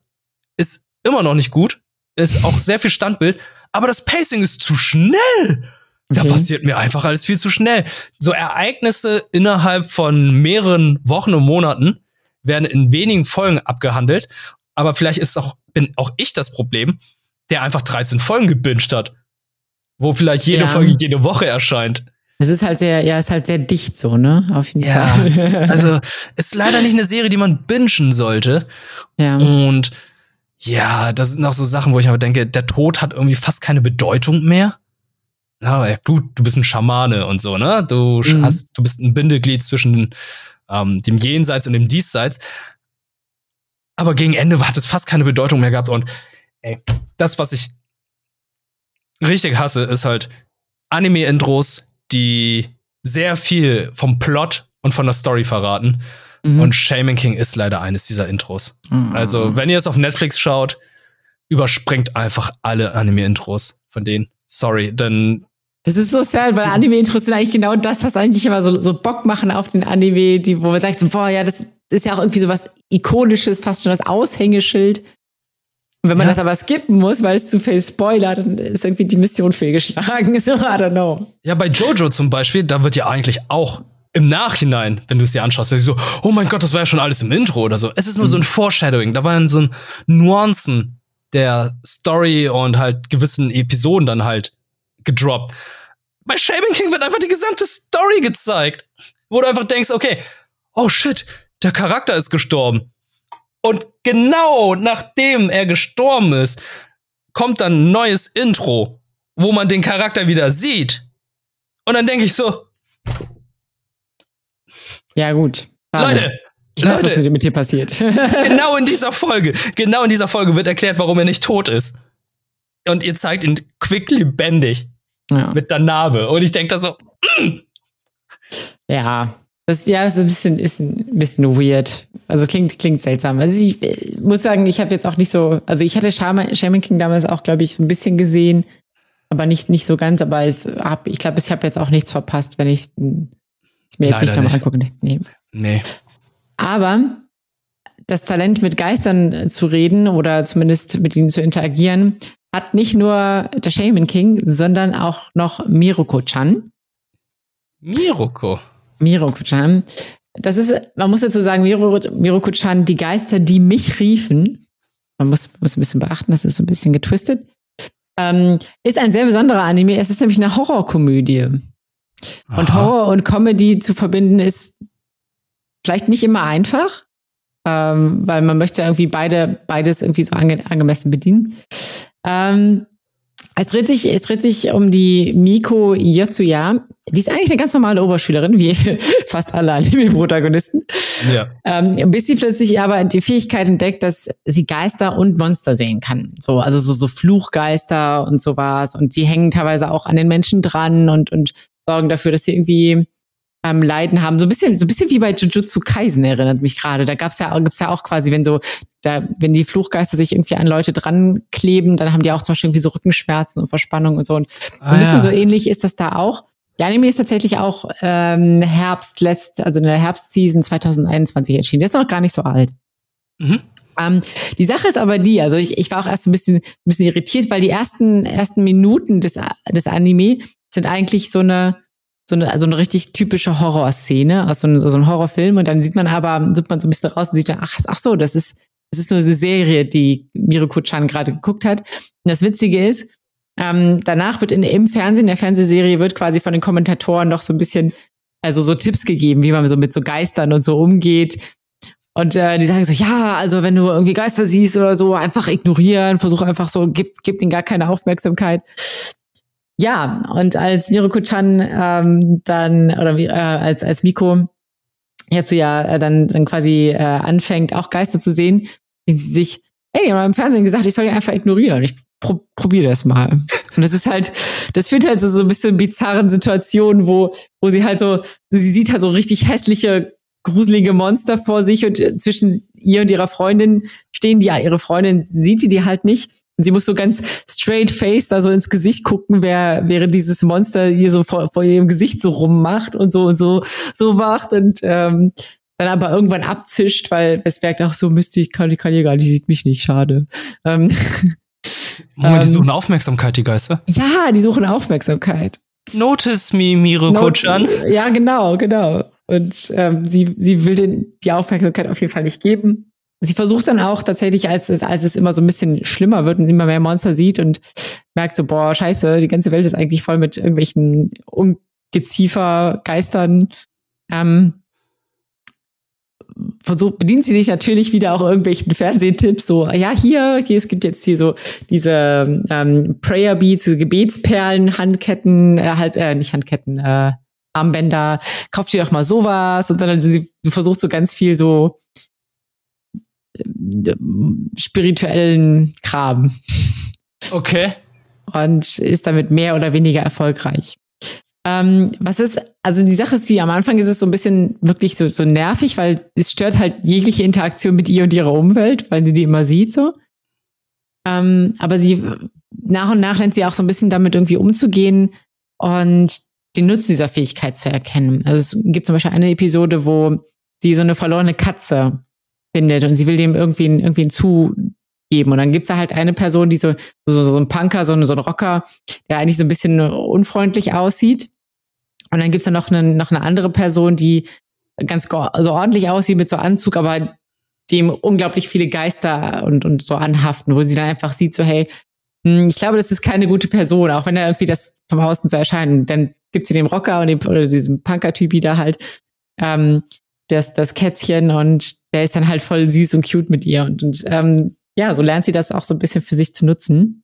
ist immer noch nicht gut, ist auch sehr viel Standbild, aber das Pacing ist zu schnell. Da okay. passiert mir einfach alles viel zu schnell. So Ereignisse innerhalb von mehreren Wochen und Monaten werden in wenigen Folgen abgehandelt. Aber vielleicht ist auch, bin auch ich das Problem, der einfach 13 Folgen gebinged hat. Wo vielleicht jede ja. Folge jede Woche erscheint. Es ist halt sehr, ja, ist halt sehr dicht so, ne? Auf jeden ja, Fall. also, ist leider nicht eine Serie, die man bingen sollte. Ja. Und ja, das sind auch so Sachen, wo ich aber denke, der Tod hat irgendwie fast keine Bedeutung mehr. Ja, gut, du bist ein Schamane und so, ne? Du mhm. hast, du bist ein Bindeglied zwischen ähm, dem Jenseits und dem Diesseits. Aber gegen Ende hat es fast keine Bedeutung mehr gehabt. Und ey, das, was ich richtig hasse, ist halt Anime-Intros, die sehr viel vom Plot und von der Story verraten. Mhm. Und Shaman King ist leider eines dieser Intros. Mhm. Also, wenn ihr es auf Netflix schaut, überspringt einfach alle Anime-Intros von denen. Sorry, denn. Das ist so sad, weil Anime-Intros sind eigentlich genau das, was eigentlich immer so, so Bock machen auf den Anime, die, wo man sagt, so, boah, ja, das ist ja auch irgendwie so was Ikonisches, fast schon das Aushängeschild. Und wenn man ja. das aber skippen muss, weil es zu viel spoilert, dann ist irgendwie die Mission fehlgeschlagen. So, I don't know. Ja, bei Jojo zum Beispiel, da wird ja eigentlich auch im Nachhinein, wenn du es dir anschaust, so, oh mein Gott, das war ja schon alles im Intro oder so. Es ist nur mhm. so ein Foreshadowing. Da waren so Nuancen der Story und halt gewissen Episoden dann halt gedroppt. Bei Shaman King wird einfach die gesamte Story gezeigt. Wo du einfach denkst, okay, oh shit, der Charakter ist gestorben. Und genau nachdem er gestorben ist, kommt dann ein neues Intro, wo man den Charakter wieder sieht. Und dann denke ich so, ja, gut. Leute, ich weiß, Leute, was mit dir passiert. genau in dieser Folge, genau in dieser Folge wird erklärt, warum er nicht tot ist. Und ihr zeigt ihn quick lebendig. Ja. Mit der Narbe. Und ich denke da so, mm. Ja, das, ja, das ist ein bisschen, ist ein bisschen weird. Also klingt, klingt seltsam. Also ich, ich muss sagen, ich habe jetzt auch nicht so, also ich hatte Shaman, Shaman King damals auch, glaube ich, so ein bisschen gesehen, aber nicht, nicht so ganz. Aber es hab, ich glaube, ich habe jetzt auch nichts verpasst, wenn ich mir jetzt Leider nicht nochmal angucken. Nee. nee. Aber das Talent, mit Geistern zu reden oder zumindest mit ihnen zu interagieren, hat nicht nur der Shaman King, sondern auch noch Miroko-chan. Miroko? Miroko-chan. Das ist, man muss dazu sagen, Miroko-chan, die Geister, die mich riefen. Man muss, muss ein bisschen beachten, das ist so ein bisschen getwistet. Ähm, ist ein sehr besonderer Anime. Es ist nämlich eine Horrorkomödie. Und Horror und Comedy zu verbinden ist vielleicht nicht immer einfach, ähm, weil man möchte irgendwie beide, beides irgendwie so ange angemessen bedienen. Ähm, es dreht sich, es dreht sich um die Miko Yotsuya. Die ist eigentlich eine ganz normale Oberschülerin, wie fast alle Anime-Protagonisten. Ja. Ähm, bis sie plötzlich aber die Fähigkeit entdeckt, dass sie Geister und Monster sehen kann. So, also so, so Fluchgeister und sowas. Und die hängen teilweise auch an den Menschen dran und, und sorgen dafür, dass sie irgendwie ähm, Leiden haben. So ein bisschen, so ein bisschen wie bei Jujutsu Kaisen erinnert mich gerade. Da gab's ja, gibt's ja auch quasi, wenn so, da, wenn die Fluchgeister sich irgendwie an Leute dran kleben, dann haben die auch zum Beispiel irgendwie so Rückenschmerzen und Verspannung und so. Und ah, ein bisschen ja. so ähnlich ist das da auch. Der Anime ist tatsächlich auch ähm, Herbst letzt, also in der Herbstseason 2021 erschienen. Der ist noch gar nicht so alt. Mhm. Ähm, die Sache ist aber die, also ich, ich war auch erst ein bisschen, ein bisschen irritiert, weil die ersten, ersten Minuten des, des Anime sind eigentlich so eine, so eine, also eine richtig typische Horrorszene aus so einem, so einem Horrorfilm. Und dann sieht man aber, sieht man so ein bisschen raus und sieht dann, ach, ach so, das ist, das ist nur eine Serie, die Mirko Chan gerade geguckt hat. Und das Witzige ist, ähm, danach wird in, im Fernsehen, der Fernsehserie wird quasi von den Kommentatoren noch so ein bisschen, also so Tipps gegeben, wie man so mit so Geistern und so umgeht. Und äh, die sagen so, ja, also wenn du irgendwie Geister siehst oder so, einfach ignorieren, versuch einfach so, gib, gib ihnen gar keine Aufmerksamkeit. Ja, und als Miruko-chan ähm, dann, oder äh, als, als Miko jetzt so ja äh, dann, dann quasi äh, anfängt, auch Geister zu sehen, denkt sie sich, ey, die haben im Fernsehen gesagt, ich soll die einfach ignorieren. Ich pro probiere das mal. Und das ist halt, das führt halt so, so ein bisschen bizarren Situationen, wo, wo sie halt so, sie sieht halt so richtig hässliche, gruselige Monster vor sich und äh, zwischen ihr und ihrer Freundin stehen die, ja, ihre Freundin sieht die die halt nicht. Sie muss so ganz straight face da so ins Gesicht gucken, wer, während dieses Monster ihr so vor, vor ihrem Gesicht so rummacht und so und so, so macht und, ähm, dann aber irgendwann abzischt, weil es merkt auch so, Mist, ich kann, ich kann hier gar nicht, die sieht mich nicht, schade. Ähm, Moment, die ähm, suchen Aufmerksamkeit, die Geister? Ja, die suchen Aufmerksamkeit. Notice me, Miro-Chan. Ja, genau, genau. Und ähm, sie, sie will den die Aufmerksamkeit auf jeden Fall nicht geben. Sie versucht dann auch tatsächlich, als es, als es immer so ein bisschen schlimmer wird und immer mehr Monster sieht und merkt so, boah, scheiße, die ganze Welt ist eigentlich voll mit irgendwelchen Ungeziefer, Geistern. Ähm, versucht, bedient sie sich natürlich wieder auch irgendwelchen Fernsehtipps, so, ja, hier, hier, es gibt jetzt hier so diese ähm, Prayer Beats, diese Gebetsperlen, Handketten, äh, halt, äh, nicht Handketten, äh, Armbänder, kauft dir doch mal sowas und dann sie, versucht so ganz viel so spirituellen Kram. Okay. Und ist damit mehr oder weniger erfolgreich. Ähm, was ist, also die Sache ist die, am Anfang ist es so ein bisschen wirklich so, so nervig, weil es stört halt jegliche Interaktion mit ihr und ihrer Umwelt, weil sie die immer sieht so. Ähm, aber sie, nach und nach lernt sie auch so ein bisschen damit irgendwie umzugehen und den Nutzen dieser Fähigkeit zu erkennen. Also es gibt zum Beispiel eine Episode, wo sie so eine verlorene Katze findet und sie will dem irgendwie, irgendwie zugeben. Und dann gibt's da halt eine Person, die so, so, so ein Punker, so, so ein Rocker, der eigentlich so ein bisschen unfreundlich aussieht. Und dann gibt's da noch eine, noch eine andere Person, die ganz so ordentlich aussieht mit so Anzug, aber dem unglaublich viele Geister und, und so anhaften, wo sie dann einfach sieht, so, hey, hm, ich glaube, das ist keine gute Person, auch wenn er irgendwie das vom Außen so erscheint. Dann gibt sie dem Rocker und dem, oder diesem Punker-Typi da halt ähm, das, das Kätzchen und der ist dann halt voll süß und cute mit ihr. Und, und ähm, ja, so lernt sie das auch so ein bisschen für sich zu nutzen.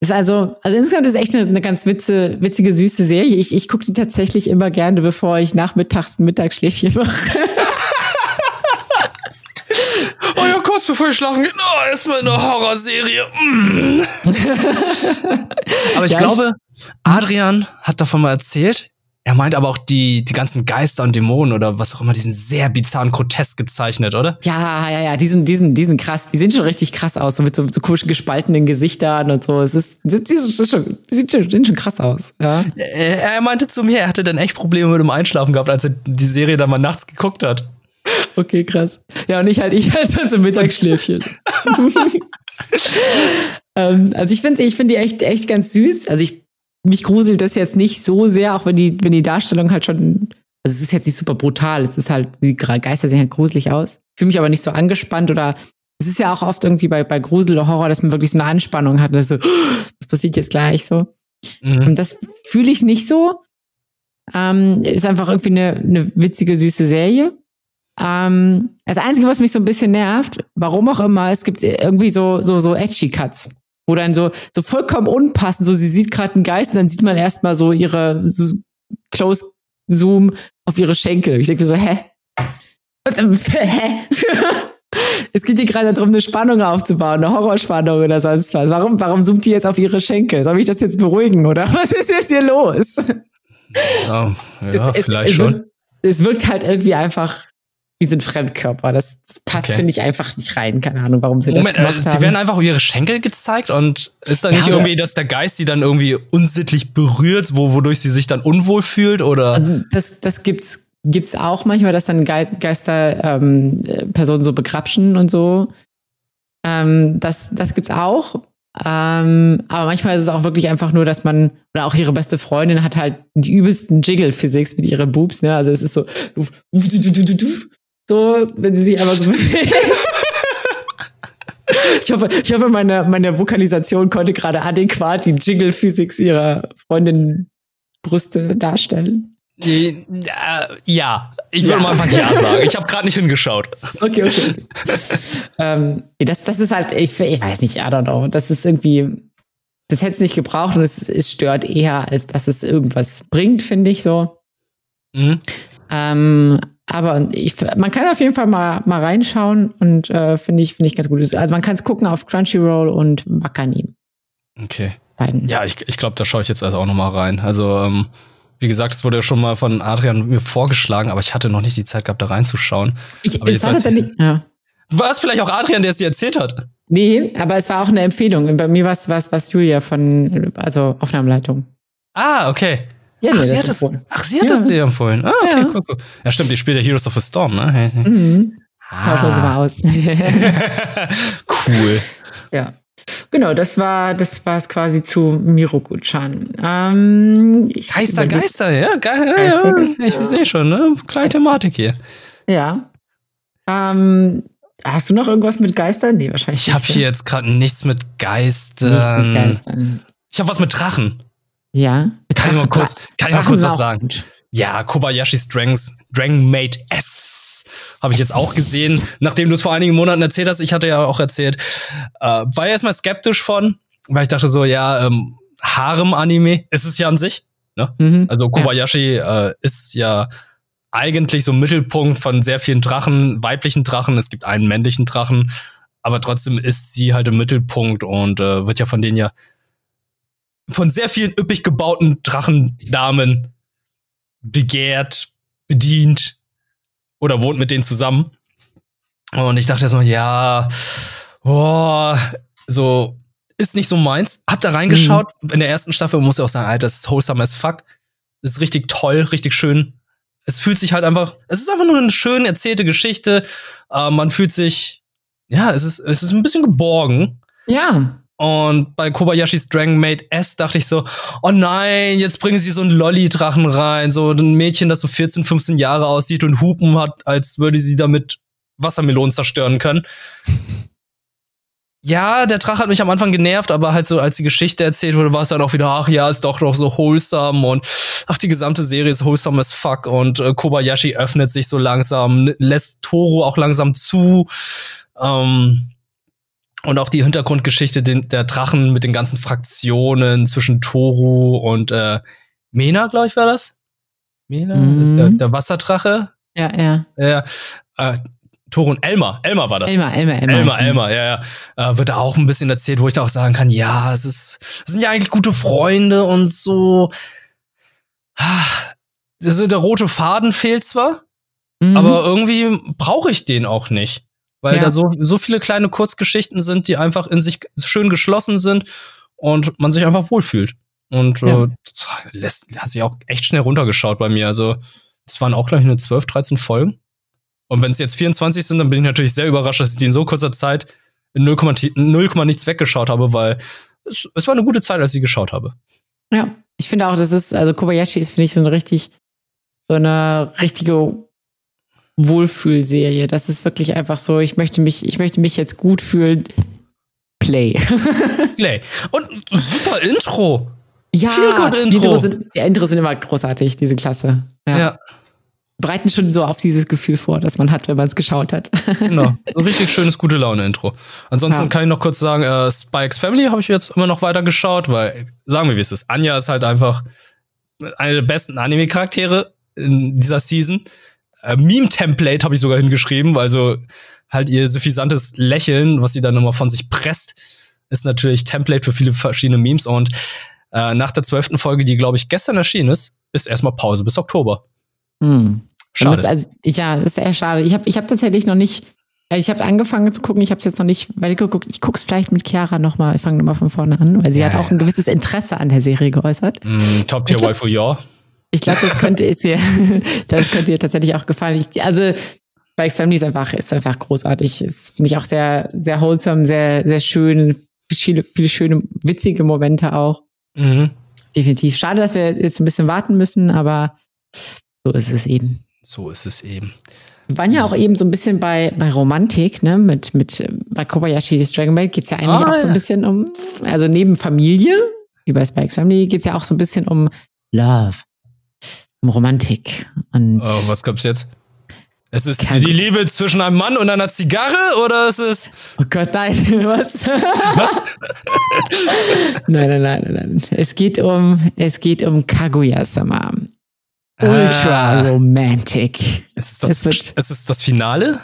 Ist also, also insgesamt ist echt eine, eine ganz witze, witzige, süße Serie. Ich, ich gucke die tatsächlich immer gerne, bevor ich nachmittags ein Mittagsschläfchen mache. oh ja, kurz bevor ich schlafen gehe, oh, erstmal eine Horrorserie. Mm. Aber ich ja, glaube, ich, Adrian hat davon mal erzählt. Er meint aber auch die, die ganzen Geister und Dämonen oder was auch immer, die sind sehr bizarr und grotesk gezeichnet, oder? Ja, ja, ja, die sind, die sind, die sind krass. Die sehen schon richtig krass aus, so mit so, so komischen gespaltenen Gesichtern und so. Es ist, die, die, ist schon, sieht schon, sehen schon krass aus, ja. Er, er meinte zu mir, er hatte dann echt Probleme mit dem Einschlafen gehabt, als er die Serie dann mal nachts geguckt hat. Okay, krass. Ja, und ich halt, ich halt so Mittagsschläfchen. ähm, also ich finde ich finde die echt, echt ganz süß. Also ich mich gruselt das jetzt nicht so sehr, auch wenn die, wenn die Darstellung halt schon, also es ist jetzt nicht super brutal, es ist halt, die Geister sehen halt gruselig aus. Fühle mich aber nicht so angespannt oder es ist ja auch oft irgendwie bei, bei Grusel oder Horror, dass man wirklich so eine Anspannung hat, dass so, das passiert jetzt gleich so. Mhm. Und das fühle ich nicht so. Ähm, ist einfach irgendwie eine, eine witzige, süße Serie. Ähm, das Einzige, was mich so ein bisschen nervt, warum auch immer, es gibt irgendwie so, so, so edgy Cuts wo dann so, so vollkommen unpassend, so sie sieht gerade einen Geist und dann sieht man erstmal so ihre so Close Zoom auf ihre Schenkel. Ich denke so, hä? hä? es geht hier gerade darum, eine Spannung aufzubauen, eine Horrorspannung oder sonst was. Warum, warum zoomt die jetzt auf ihre Schenkel? Soll ich das jetzt beruhigen, oder? Was ist jetzt hier los? Ja, ja es, vielleicht es, schon. es wirkt halt irgendwie einfach wie so ein Fremdkörper. Das, passt, okay. finde ich, einfach nicht rein. Keine Ahnung, warum sie Moment, das gemacht äh, haben. Die werden einfach auf ihre Schenkel gezeigt und ist da ja, nicht irgendwie, dass der Geist sie dann irgendwie unsittlich berührt, wo, wodurch sie sich dann unwohl fühlt? Oder? Also das, das gibt's gibt's auch manchmal, dass dann Geister ähm, Personen so begrapschen und so. Ähm, das, das gibt's auch. Ähm, aber manchmal ist es auch wirklich einfach nur, dass man, oder auch ihre beste Freundin hat halt die übelsten Jiggle-Physics mit ihren Boobs, ne? Also es ist so, so, wenn sie sich einfach so bewegt. Ich hoffe, ich hoffe meine, meine Vokalisation konnte gerade adäquat die Jingle-Physics ihrer Freundin Brüste darstellen. Ja, ich würde ja. mal einfach Ja sagen. Ich habe gerade nicht hingeschaut. Okay, okay. ähm, das, das ist halt, ich, ich weiß nicht, I don't know. Das ist irgendwie, das hätte es nicht gebraucht und es, es stört eher, als dass es irgendwas bringt, finde ich so. Mhm. Ähm, aber ich, man kann auf jeden Fall mal, mal reinschauen und äh, finde ich, finde ich ganz gut. Also man kann es gucken auf Crunchyroll und Wakanim. Okay. Beiden. Ja, ich, ich glaube, da schaue ich jetzt also auch noch mal rein. Also, ähm, wie gesagt, es wurde ja schon mal von Adrian mir vorgeschlagen, aber ich hatte noch nicht die Zeit gehabt, da reinzuschauen. Ich, aber jetzt ich, ja. War es vielleicht auch Adrian, der es dir erzählt hat? Nee, aber es war auch eine Empfehlung. Bei mir war es was, was Julia von, also Aufnahmeleitung. Ah, okay. Ja, ach, sie hat das, ach, sie hat ja. das dir empfohlen. Ah, okay, ja. cool, cool. Ja, stimmt, die spielt ja Heroes of the Storm, ne? Mhm. Ah. Tauschen mal aus. cool. Ja. Genau, das war das war es quasi zu Miroku-chan. Ähm, Geister, Geister, ja, geil. Ja, ja, ich sehe schon, ne? Kleine Thematik hier. Ja. Ähm, hast du noch irgendwas mit Geistern? Nee, wahrscheinlich. Ich habe hier jetzt gerade nichts mit Geistern. Nichts mit Geistern. Ich habe was mit Drachen. Ja. Kann ich mal kurz, kann ich mal kurz was sagen? Gut. Ja, Kobayashi Strengths, Dragon Mate S. Habe ich jetzt auch gesehen, nachdem du es vor einigen Monaten erzählt hast. Ich hatte ja auch erzählt. Äh, war ja erstmal skeptisch von, weil ich dachte so, ja, ähm, Harem-Anime ist es ja an sich. Ne? Mhm. Also Kobayashi ja. Äh, ist ja eigentlich so Mittelpunkt von sehr vielen Drachen, weiblichen Drachen. Es gibt einen männlichen Drachen, aber trotzdem ist sie halt im Mittelpunkt und äh, wird ja von denen ja von sehr vielen üppig gebauten Drachendamen begehrt, bedient oder wohnt mit denen zusammen. Und ich dachte erstmal, ja, boah, so ist nicht so meins. Hab da reingeschaut mhm. in der ersten Staffel und muss ja auch sagen, Alter, das ist wholesome as fuck. Das ist richtig toll, richtig schön. Es fühlt sich halt einfach, es ist einfach nur eine schön erzählte Geschichte. Äh, man fühlt sich, ja, es ist, es ist ein bisschen geborgen. Ja. Und bei Kobayashis Dragon Maid S dachte ich so, oh nein, jetzt bringen sie so einen Lolli-Drachen rein, so ein Mädchen, das so 14, 15 Jahre aussieht und Hupen hat, als würde sie damit Wassermelonen zerstören können. Ja, der Drache hat mich am Anfang genervt, aber halt so, als die Geschichte erzählt wurde, war es dann auch wieder, ach ja, ist doch noch so wholesome und ach, die gesamte Serie ist wholesome as fuck und äh, Kobayashi öffnet sich so langsam, lässt Toro auch langsam zu. Ähm, und auch die Hintergrundgeschichte den, der Drachen mit den ganzen Fraktionen zwischen Toru und äh, Mena, glaube ich, war das. Mena? Mhm. Der, der, Wasserdrache? Ja, ja. Ja. Äh, Toru und Elmar. Elmar war das. Elmar, Elmar, Elmar. Elmar, Elmar, ja, ja. Äh, wird da auch ein bisschen erzählt, wo ich da auch sagen kann, ja, es ist, es sind ja eigentlich gute Freunde und so. Also der rote Faden fehlt zwar, mhm. aber irgendwie brauche ich den auch nicht weil ja. da so, so viele kleine Kurzgeschichten sind, die einfach in sich schön geschlossen sind und man sich einfach wohlfühlt. Und ja. äh, das lässt, hat sich auch echt schnell runtergeschaut bei mir. Also, es waren auch, glaube ich, nur 12, 13 Folgen. Und wenn es jetzt 24 sind, dann bin ich natürlich sehr überrascht, dass ich die in so kurzer Zeit in 0, 0, nichts weggeschaut habe, weil es, es war eine gute Zeit, als ich sie geschaut habe. Ja, ich finde auch, das ist, also Kobayashi ist, finde ich, so eine richtig, so eine richtige Wohlfühlserie. Das ist wirklich einfach so, ich möchte mich, ich möchte mich jetzt gut fühlen. Play. Play. Und super Intro. Ja, Intro. Die, Intro sind, die Intros sind immer großartig, diese Klasse. Ja. ja. Breiten schon so auf dieses Gefühl vor, das man hat, wenn man es geschaut hat. Genau. Ein richtig schönes, gute Laune-Intro. Ansonsten ja. kann ich noch kurz sagen, äh, Spikes Family habe ich jetzt immer noch weiter geschaut, weil, sagen wir, wie es ist. Anja ist halt einfach eine der besten Anime-Charaktere in dieser Season äh, Meme-Template habe ich sogar hingeschrieben, also halt ihr suffisantes Lächeln, was sie dann immer von sich presst, ist natürlich Template für viele verschiedene Memes und äh, nach der zwölften Folge, die glaube ich gestern erschienen ist, ist erstmal Pause bis Oktober. Hm. Schade. Das, also, ja, das ist sehr schade. Ich habe ich hab tatsächlich noch nicht, äh, ich habe angefangen zu gucken, ich habe es jetzt noch nicht weil ich gucke es vielleicht mit Chiara nochmal, ich fange nochmal von vorne an, weil sie ja, hat auch ein gewisses Interesse an der Serie geäußert. Mm, Top Tier Waifu, ja. Ich glaube, das könnte es dir, das könnte dir tatsächlich auch gefallen. Ich, also bei Family ist einfach, ist einfach großartig. Ist, finde ich auch sehr, sehr wholesome, sehr, sehr schön. Viele, viele schöne, witzige Momente auch. Mhm. Definitiv. Schade, dass wir jetzt ein bisschen warten müssen, aber so ist es eben. So ist es eben. Wir waren ja auch eben so ein bisschen bei, bei Romantik, ne? Mit, mit bei Kobayashi's Dragon Ball geht's ja eigentlich Ah, auch so ein ja. bisschen um, also neben Familie, wie bei Spikes Family, geht's ja auch so ein bisschen um Love, um Romantik. Und Oh, was gab's jetzt? Es ist Kein- die Liebe zwischen einem Mann und einer Zigarre oder ist es oh Gott, nein, was? was? nein, nein, nein, nein, nein. Es geht um, es geht um Kaguya-sama. Ultra Ah, romantic. ist, das, es wird- ist es das Finale?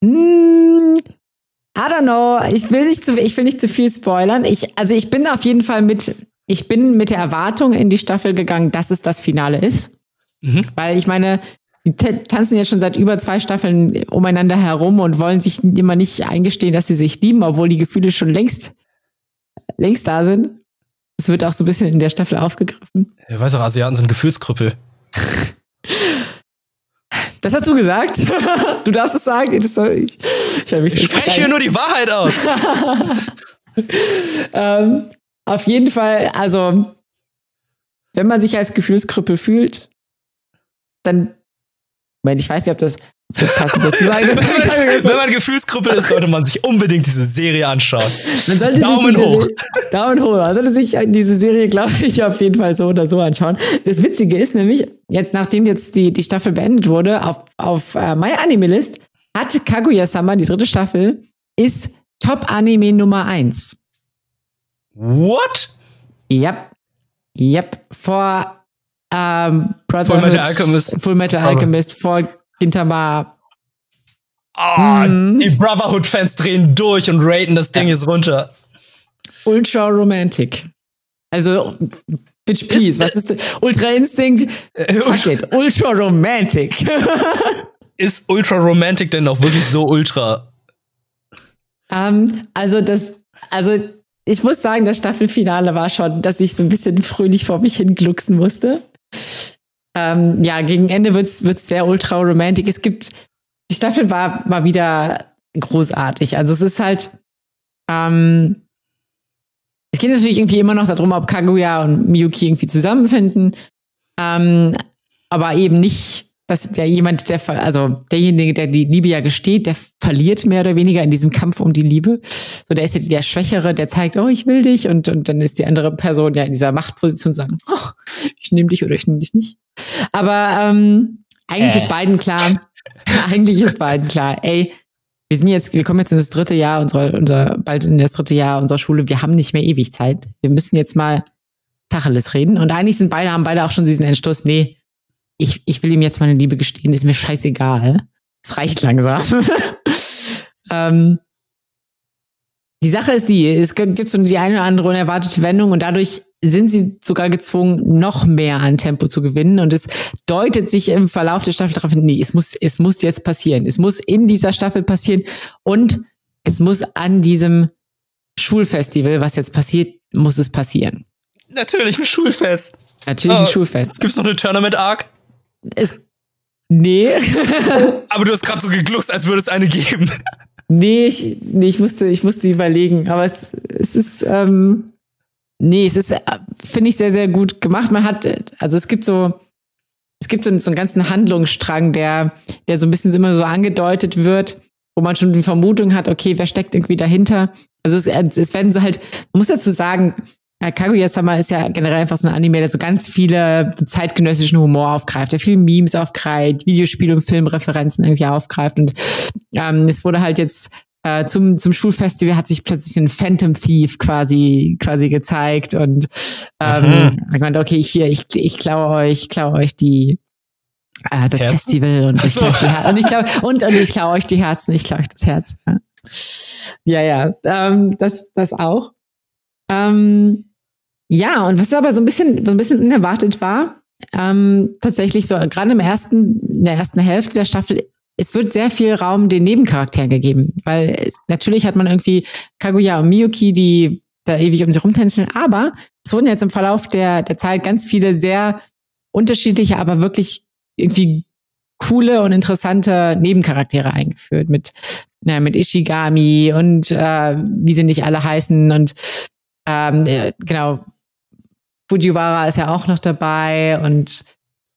Mm, I don't know. Ich will nicht zu, ich will nicht zu viel spoilern. Ich, also ich bin auf jeden Fall mit, ich bin mit der Erwartung in die Staffel gegangen, dass es das Finale ist. Mhm. Weil ich meine, die tanzen jetzt schon seit über zwei Staffeln umeinander herum und wollen sich immer nicht eingestehen, dass sie sich lieben, obwohl die Gefühle schon längst, längst da sind. Es wird auch so ein bisschen in der Staffel aufgegriffen. Ich weiß auch, Asiaten sind Gefühlskrüppel. Das hast du gesagt. Du darfst es sagen. Ich ich Ich spreche hier nur die Wahrheit aus. ähm, auf jeden Fall, also, wenn man sich als Gefühlskrüppel fühlt, dann, ich meine, ich weiß nicht, ob das, ob das passend ist zu sagen. Wenn man Gefühlskrüppel ist, sollte man sich unbedingt diese Serie anschauen. man sollte Daumen sich diese hoch. Se- Daumen hoch. Man sollte sich diese Serie, glaube ich, auf jeden Fall so oder so anschauen. Das Witzige ist nämlich, jetzt nachdem jetzt die, die Staffel beendet wurde, auf, auf äh, My Anime List hat Kaguya-sama, die dritte Staffel, ist Top-Anime Nummer eins. What? Yep. Yep. Vor ähm, Brotherhood, Full Metal Alchemist. Full Metal Alchemist, vor Gintama. Ah, Mhm. Die Brotherhood-Fans drehen durch und raten das Ding jetzt runter. Ultra Romantic. Also, Bitch Please, Ist- was ist denn? Ultra Instinct? Äh, Fuck it. Ultra Romantic. Ist Ultra Romantic denn auch wirklich so ultra? ähm, also, das, also, ich muss sagen, das Staffelfinale war schon, dass ich so ein bisschen fröhlich vor mich hin musste. Ähm, ja, gegen Ende wird's wird's sehr ultra romantic. Es gibt, die Staffel war, war wieder großartig. Also es ist halt, ähm, es geht natürlich irgendwie immer noch darum, ob Kaguya und Miyuki irgendwie zusammenfinden. Ähm, aber eben nicht, dass der jemand, der, also derjenige, der die Liebe ja gesteht, der verliert mehr oder weniger in diesem Kampf um die Liebe. So, der ist ja der Schwächere, der zeigt, oh, ich will dich. Und, und dann ist die andere Person ja in dieser Machtposition und sagt, oh, ich nehme dich oder ich nehme dich nicht. Aber ähm, eigentlich Äh. ist beiden klar, eigentlich ist beiden klar, ey, wir sind jetzt, wir kommen jetzt in das dritte Jahr unserer, unser, bald in das dritte Jahr unserer Schule, wir haben nicht mehr ewig Zeit. Wir müssen jetzt mal Tacheles reden. Und eigentlich sind beide, haben beide auch schon diesen Entschluss, nee, ich, ich will ihm jetzt meine Liebe gestehen, ist mir scheißegal. Es reicht langsam. ähm, die Sache ist die, es gibt so die eine oder andere unerwartete Wendung und dadurch sind sie sogar gezwungen, noch mehr an Tempo zu gewinnen. Und es deutet sich im Verlauf der Staffel darauf hin, nee, es muss, es muss jetzt passieren. Es muss in dieser Staffel passieren und es muss an diesem Schulfestival, was jetzt passiert, muss es passieren. Natürlich ein Schulfest. Natürlich ein Oh. Schulfest. Gibt's noch eine Tournament-Arc? Es, nee. Aber du hast gerade so gegluckst, als würde es eine geben. Nee, ich, nee, ich musste, ich musste überlegen, aber es, es ist, ähm, nee, es ist, äh, finde ich sehr, sehr gut gemacht. Man hat, also es gibt so, es gibt so, so einen ganzen Handlungsstrang, der, der so ein bisschen immer so angedeutet wird, wo man schon die Vermutung hat, okay, wer steckt irgendwie dahinter? Also es, es werden so halt, man muss dazu sagen, äh, Kaguya-sama ist ja generell einfach so ein Anime, der so ganz viele zeitgenössischen Humor aufgreift, der viele Memes aufgreift, Videospiel- und Filmreferenzen irgendwie aufgreift und ähm, es wurde halt jetzt äh, zum, zum Schulfestival hat sich plötzlich ein Phantom Thief quasi, quasi gezeigt und ähm, ich meinte, okay, ich hier, ich, ich klaue euch, klaue euch die äh, das Herzen? Festival und ich so. die Her und ich klaue und, und ich klaue euch die Herzen, ich klaue euch das Herz. Ja, ja, ja ähm, das, das auch. Ähm, ja, und was aber so ein bisschen, so ein bisschen unerwartet war, ähm, tatsächlich so, gerade im ersten, in der ersten Hälfte der Staffel, es wird sehr viel Raum den Nebencharakteren gegeben, weil es, natürlich hat man irgendwie Kaguya und Miyuki, die da ewig um sich rumtänzeln, aber es wurden jetzt im Verlauf der, der Zeit ganz viele sehr unterschiedliche, aber wirklich irgendwie coole und interessante Nebencharaktere eingeführt mit, ja, mit Ishigami und äh, wie sie nicht alle heißen und ähm, äh, genau, Fujiwara ist ja auch noch dabei und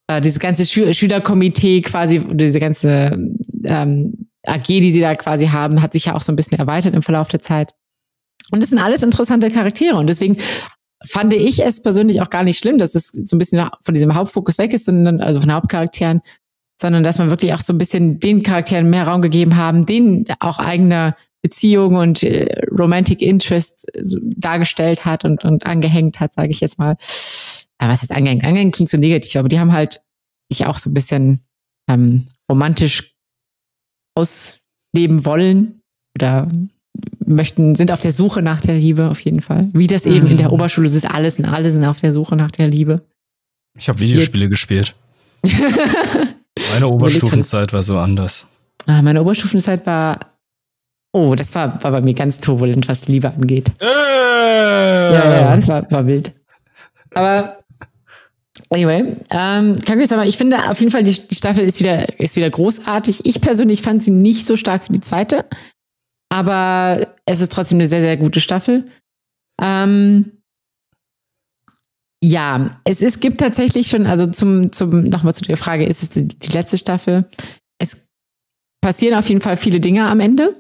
äh, dieses ganze Schü Schülerkomitee quasi, diese ganze ähm, AG, die sie da quasi haben, hat sich ja auch so ein bisschen erweitert im Verlauf der Zeit. Und das sind alles interessante Charaktere. Und deswegen fand ich es persönlich auch gar nicht schlimm, dass es so ein bisschen von diesem Hauptfokus weg ist, sondern also von Hauptcharakteren, sondern dass man wirklich auch so ein bisschen den Charakteren mehr Raum gegeben haben, denen auch eigene Beziehungen und äh, Romantic Interest dargestellt hat und, und angehängt hat, sage ich jetzt mal. Aber was ist angehängt? Angehängt klingt so negativ, aber die haben halt sich auch so ein bisschen ähm, romantisch ausleben wollen oder möchten, sind auf der Suche nach der Liebe auf jeden Fall. Wie das eben mhm. in der mhm. Oberschule ist, alles und alle sind auf der Suche nach der Liebe. Ich habe Videospiele gespielt. meine Oberstufenzeit war so anders. Ah, meine Oberstufenzeit war, oh, das war, war bei mir ganz turbulent, was Liebe angeht. Äh. Ja, ja, das war, war wild. Aber Anyway, ähm, Kaguya-sama, ich finde auf jeden Fall, die, die Staffel ist wieder, ist wieder großartig. Ich persönlich fand sie nicht so stark wie die zweite, aber es ist trotzdem eine sehr, sehr gute Staffel. Ähm, ja, es, es gibt tatsächlich schon, also zum, zum nochmal zu der Frage, ist es die, die letzte Staffel? Es passieren auf jeden Fall viele Dinge am Ende.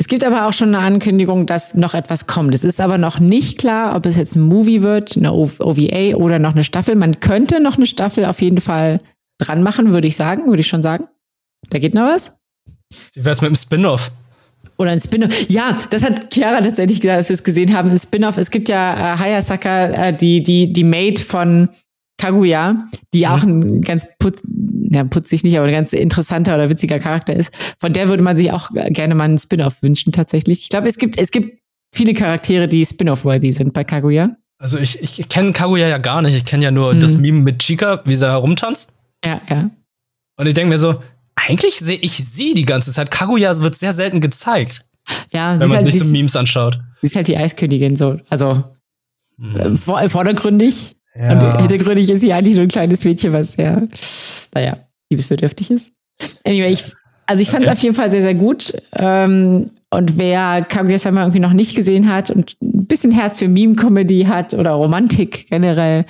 Es gibt aber auch schon eine Ankündigung, dass noch etwas kommt. Es ist aber noch nicht klar, ob es jetzt ein Movie wird, eine OVA oder noch eine Staffel. Man könnte noch eine Staffel auf jeden Fall dran machen, würde ich sagen, würde ich schon sagen. Da geht noch was. Wie wär's mit dem Spin-off? Oder ein Spin-off. Ja, das hat Chiara tatsächlich gesagt, als wir es gesehen haben. Ein Spin-off. Es gibt ja äh, Hayasaka, äh, die, die, die Maid von Kaguya, die auch ein ganz putz, ja, putzig nicht, aber ein ganz interessanter oder witziger Charakter ist. Von der würde man sich auch gerne mal einen Spin-off wünschen, tatsächlich. Ich glaube, es gibt, es gibt viele Charaktere, die Spin-off-worthy sind bei Kaguya. Also ich, ich kenne Kaguya ja gar nicht. Ich kenne ja nur mhm. das Meme mit Chica, wie sie da rumtanzt. Ja, ja. Und ich denke mir so, eigentlich sehe ich sie die ganze Zeit. Kaguya wird sehr selten gezeigt. Ja, wenn man halt sich so Memes anschaut. Sie ist halt die Eiskönigin so. Also mhm. vordergründig ja. Und hintergründig ist sie eigentlich nur ein kleines Mädchen, was sehr, naja, liebesbedürftig ist. Anyway, ich, also ich fand es okay. auf jeden Fall sehr, sehr gut. Ähm, und wer Kaguya-sama irgendwie noch nicht gesehen hat und ein bisschen Herz für Meme-Comedy hat oder Romantik generell,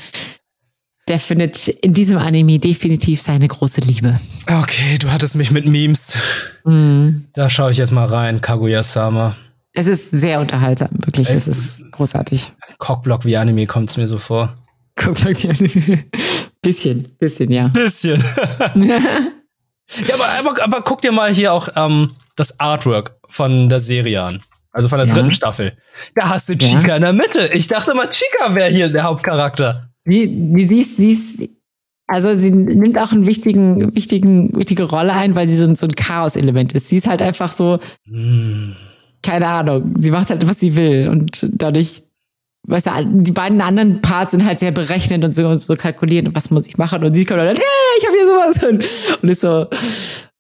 der findet in diesem Anime definitiv seine große Liebe. Okay, du hattest mich mit Memes. Mm. Da schaue ich jetzt mal rein, Kaguya-sama. Es ist sehr unterhaltsam, wirklich. Ey, es ist großartig. Cockblock wie Anime kommt es mir so vor. Gerne. bisschen, bisschen, ja. Bisschen. ja, aber, aber, aber, guck dir mal hier auch ähm, das Artwork von der Serie an. Also von der ja. dritten Staffel. Da hast du Chica ja. in der Mitte. Ich dachte mal, Chica wäre hier der Hauptcharakter. Wie, wie siehst, siehst, also sie nimmt auch einen wichtigen, wichtigen, wichtige Rolle ein, weil sie so, so ein Chaos-Element ist. Sie ist halt einfach so, mm. keine Ahnung, sie macht halt, was sie will und dadurch weißt du, die beiden anderen Parts sind halt sehr berechnet und so, und so kalkulieren, was muss ich machen. Und sie kommt dann, hey, ich habe hier sowas. Und ist so,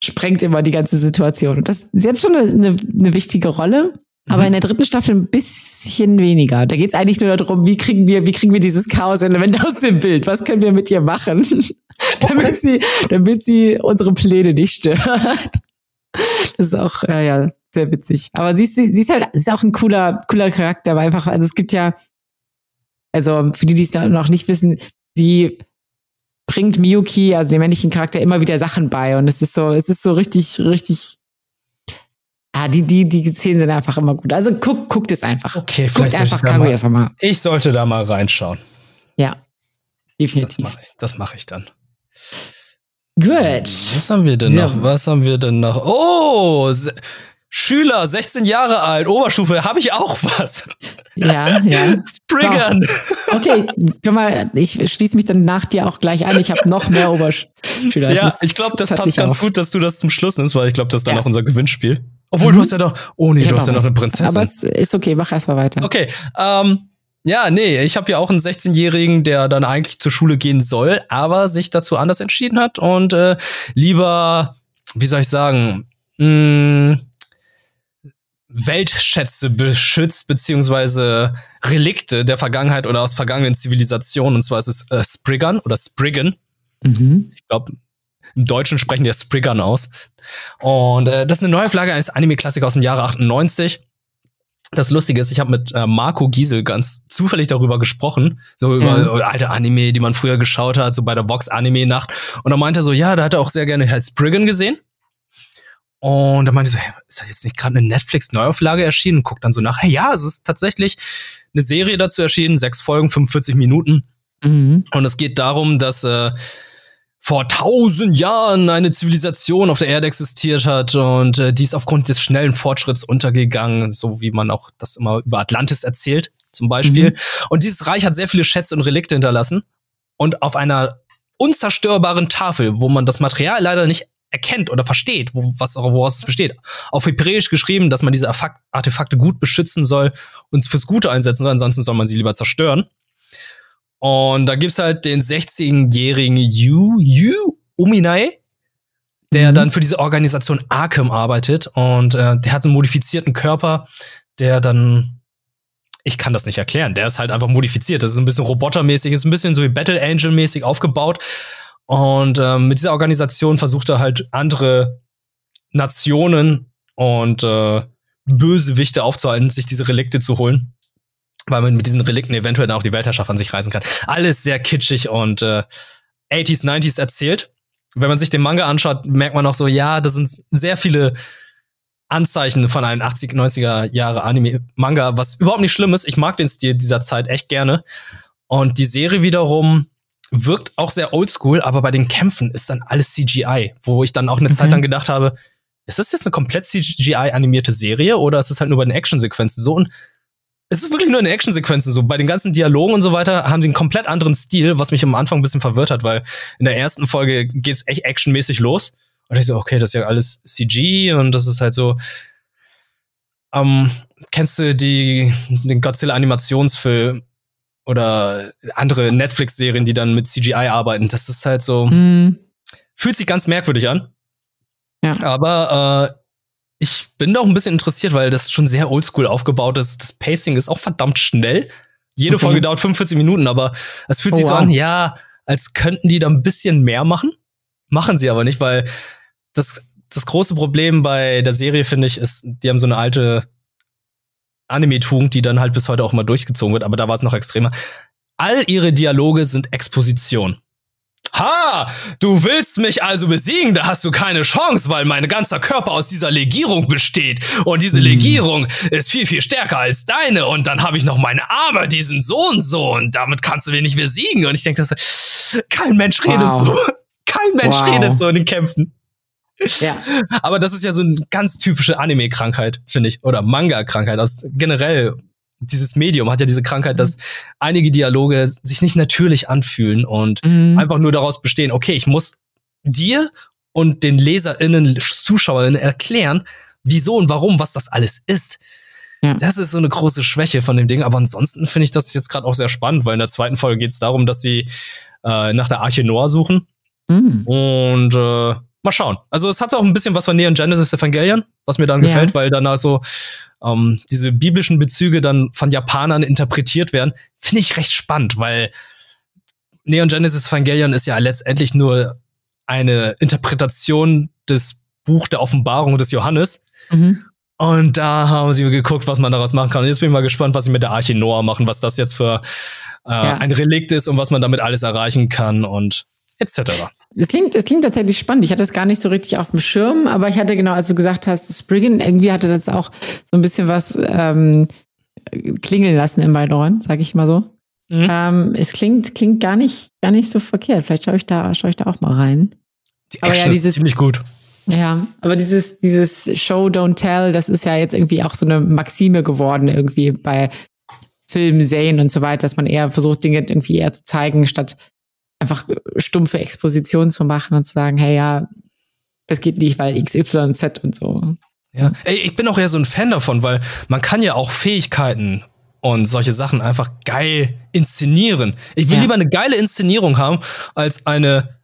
sprengt immer die ganze Situation. Und das, sie hat schon eine, eine, eine wichtige Rolle. Aber mhm. in der dritten Staffel ein bisschen weniger. Da geht es eigentlich nur darum, wie kriegen wir, wie kriegen wir dieses Chaos-Element aus dem Bild? Was können wir mit ihr machen? damit sie, damit sie unsere Pläne nicht stört. Das ist auch, ja, ja, sehr witzig. Aber sie ist, sie ist halt, sie ist auch ein cooler, cooler Charakter, aber einfach, also es gibt ja, also für die, die es noch nicht wissen, die bringt Miyuki, also dem männlichen Charakter, immer wieder Sachen bei. Und es ist so, es ist so richtig, richtig. Ah, die, die, die Szenen sind einfach immer gut. Also guck, guckt es einfach. Okay, vielleicht guckt einfach Kaguya mal, mal. Ich sollte da mal reinschauen. Ja, definitiv. Das mache ich, das mach ich dann. Gut. Was haben wir denn so. noch? Was haben wir denn noch? Oh, Schüler, 16 Jahre alt, Oberstufe, habe ich auch was. Ja, ja. Spriggern. Okay, guck mal, ich schließe mich dann nach dir auch gleich an. Ich habe noch mehr Oberschüler. Ja, ist, ich glaube, das passt ganz auf. gut, dass du das zum Schluss nimmst, weil ich glaube, das ist dann ja. auch unser Gewinnspiel. Obwohl, mhm. du hast ja doch, oh nee, ich du hast ja noch eine Prinzessin. Aber es ist okay, mach erst mal weiter. Okay, ähm, ja, nee, ich habe ja auch einen 16-Jährigen, der dann eigentlich zur Schule gehen soll, aber sich dazu anders entschieden hat und äh, lieber, wie soll ich sagen, mh, mm, Weltschätze beschützt, beziehungsweise Relikte der Vergangenheit oder aus vergangenen Zivilisationen. Und zwar ist es äh, Spriggan oder Spriggan. Mhm. Ich glaube, im Deutschen sprechen die Spriggan aus. Und äh, das ist eine Neuauflage eines Anime-Klassikers aus dem Jahre 98. das Lustige ist, ich habe mit äh, Marco Giesel ganz zufällig darüber gesprochen, so über Ja. alte Anime, die man früher geschaut hat, so bei der Vox Anime Nacht. Und er meinte so, ja, da hat er auch sehr gerne Herr Spriggan gesehen. Und da meinte ich so, hey, ist da jetzt nicht gerade eine Netflix-Neuauflage erschienen? Und guckt dann so nach, hey, ja, es ist tatsächlich eine Serie dazu erschienen, sechs Folgen, 45 Minuten. Mhm. Und es geht darum, dass äh, vor tausend Jahren eine Zivilisation auf der Erde existiert hat und äh, die ist aufgrund des schnellen Fortschritts untergegangen, so wie man auch das immer über Atlantis erzählt, zum Beispiel. Mhm. Und dieses Reich hat sehr viele Schätze und Relikte hinterlassen. Und auf einer unzerstörbaren Tafel, wo man das Material leider nicht erkennt oder versteht, wo, was, woraus es besteht, auf Hebräisch geschrieben, dass man diese Artefakte gut beschützen soll und fürs Gute einsetzen soll, ansonsten soll man sie lieber zerstören. Und da gibt's halt den 16-jährigen Yu, Yu Uminai, der Mhm. dann für diese Organisation Arkham arbeitet. Und äh, der hat einen modifizierten Körper, der dann. Ich kann das nicht erklären. Der ist halt einfach modifiziert. Das ist ein bisschen robotermäßig, ist ein bisschen so wie Battle Angel-mäßig aufgebaut. Und ähm, mit dieser Organisation versucht er halt andere Nationen und äh, Bösewichte aufzuhalten, sich diese Relikte zu holen. Weil man mit diesen Relikten eventuell dann auch die Weltherrschaft an sich reißen kann. Alles sehr kitschig und äh, 80s, 90s erzählt. Wenn man sich den Manga anschaut, merkt man auch so, ja, da sind sehr viele Anzeichen von einem 80, 90er Jahre Anime-Manga, was überhaupt nicht schlimm ist. Ich mag den Stil dieser Zeit echt gerne. Und die Serie wiederum wirkt auch sehr oldschool, aber bei den Kämpfen ist dann alles CGI, wo ich dann auch eine Okay. Zeit lang gedacht habe, ist das jetzt eine komplett CGI-animierte Serie oder ist es halt nur bei den Actionsequenzen so? Und es ist wirklich nur in den Actionsequenzen so. Bei den ganzen Dialogen und so weiter haben sie einen komplett anderen Stil, was mich am Anfang ein bisschen verwirrt hat, weil in der ersten Folge geht's echt actionmäßig los. Und ich so, okay, das ist ja alles CG und das ist halt so. Ähm, kennst du die, den Godzilla-Animationsfilm oder andere Netflix-Serien, die dann mit CGI arbeiten? Das ist halt so Mhm. fühlt sich ganz merkwürdig an. Ja. Aber äh, ich bin da auch ein bisschen interessiert, weil das schon sehr oldschool aufgebaut ist. Das Pacing ist auch verdammt schnell. Jede Okay. Folge dauert 45 Minuten, aber es fühlt Oh, sich so wow. an, ja, als könnten die da ein bisschen mehr machen. Machen sie aber nicht, weil das, das große Problem bei der Serie, finde ich, ist, die haben so eine alte Anime-Tugend, die dann halt bis heute auch mal durchgezogen wird, aber da war es noch extremer. All ihre Dialoge sind Exposition. Ha! Du willst mich also besiegen, da hast du keine Chance, weil mein ganzer Körper aus dieser Legierung besteht. Und diese Hm. Legierung ist viel, viel stärker als deine. Und dann habe ich noch meine Arme, die sind so und so. Und damit kannst du mich nicht besiegen. Und ich denke, kein Mensch redet Wow. so. Kein Mensch Wow. redet so in den Kämpfen. Ja. Aber das ist ja so eine ganz typische Anime-Krankheit, finde ich. Oder Manga-Krankheit. Also generell, dieses Medium hat ja diese Krankheit, dass einige Dialoge sich nicht natürlich anfühlen und Mhm. einfach nur daraus bestehen, okay, ich muss dir und den LeserInnen, ZuschauerInnen erklären, wieso und warum, was das alles ist. Ja. Das ist so eine große Schwäche von dem Ding. Aber ansonsten finde ich das jetzt gerade auch sehr spannend, weil in der zweiten Folge geht es darum, dass sie äh, nach der Arche Noah suchen. Mhm. Und äh, mal schauen. Also es hat auch ein bisschen was von Neon Genesis Evangelion, was mir dann Ja. gefällt, weil dann also ähm, diese biblischen Bezüge dann von Japanern interpretiert werden. Finde ich recht spannend, weil Neon Genesis Evangelion ist ja letztendlich nur eine Interpretation des Buch der Offenbarung des Johannes. Mhm. Und da haben sie geguckt, was man daraus machen kann. Und jetzt bin ich mal gespannt, was sie mit der Arche Noah machen, was das jetzt für äh, Ja. ein Relikt ist und was man damit alles erreichen kann und etc. Das klingt, das klingt tatsächlich spannend. Ich hatte es gar nicht so richtig auf dem Schirm, aber ich hatte genau, als du gesagt hast, Spriggan, irgendwie hatte das auch so ein bisschen was ähm, klingeln lassen in meinen Ohren, sag ich mal so. Mhm. Ähm, es klingt, klingt gar nicht, gar nicht so verkehrt. Vielleicht schaue ich da, schaue ich da auch mal rein. Die Aber ja, Action ist dieses- ziemlich gut. Ja, aber dieses, dieses Show, don't tell, das ist ja jetzt irgendwie auch so eine Maxime geworden, irgendwie bei Filmen, Serien und so weiter, dass man eher versucht, Dinge irgendwie eher zu zeigen, statt einfach stumpfe Exposition zu machen und zu sagen, hey, ja, das geht nicht, weil XYZ und so. Ja. Ey, ich bin auch eher so ein Fan davon, weil man kann ja auch Fähigkeiten und solche Sachen einfach geil inszenieren. Ich will Ja. lieber eine geile Inszenierung haben, als eine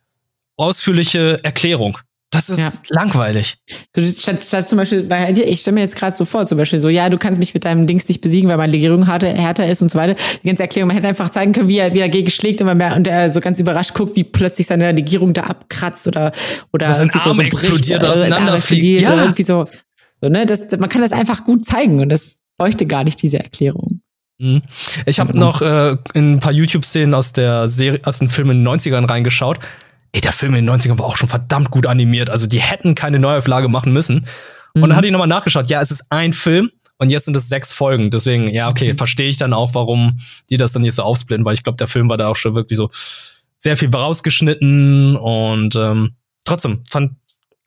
ausführliche Erklärung. Das ist Ja. langweilig. So, statt, statt zum Beispiel, bei dir, ich stelle mir jetzt gerade so vor, zum Beispiel so, ja, du kannst mich mit deinem Dings nicht besiegen, weil meine Legierung härter, härter ist und so weiter. Die ganze Erklärung, man hätte einfach zeigen können, wie er, wie er dagegen schlägt und, man, mer- und er so ganz überrascht guckt, wie plötzlich seine Legierung da abkratzt oder, oder Dass irgendwie so, so explodiert, sein Arm auseinanderfliegt. Ja. Oder irgendwie so. so ne? das, man kann das einfach gut zeigen und das bräuchte gar nicht diese Erklärung. Mhm. Ich habe noch äh, in ein paar YouTube-Szenen aus der Serie, aus dem Film in den 90ern reingeschaut. Ey, der Film in den 90ern war auch schon verdammt gut animiert. Also die hätten keine Neuauflage machen müssen. Und dann Mhm. hatte ich nochmal nachgeschaut. Ja, es ist ein Film und jetzt sind es sechs Folgen. Deswegen, ja, okay, Mhm. verstehe ich dann auch, warum die das dann jetzt so aufsplitten, weil ich glaube, der Film war da auch schon wirklich so sehr viel rausgeschnitten und ähm, trotzdem fand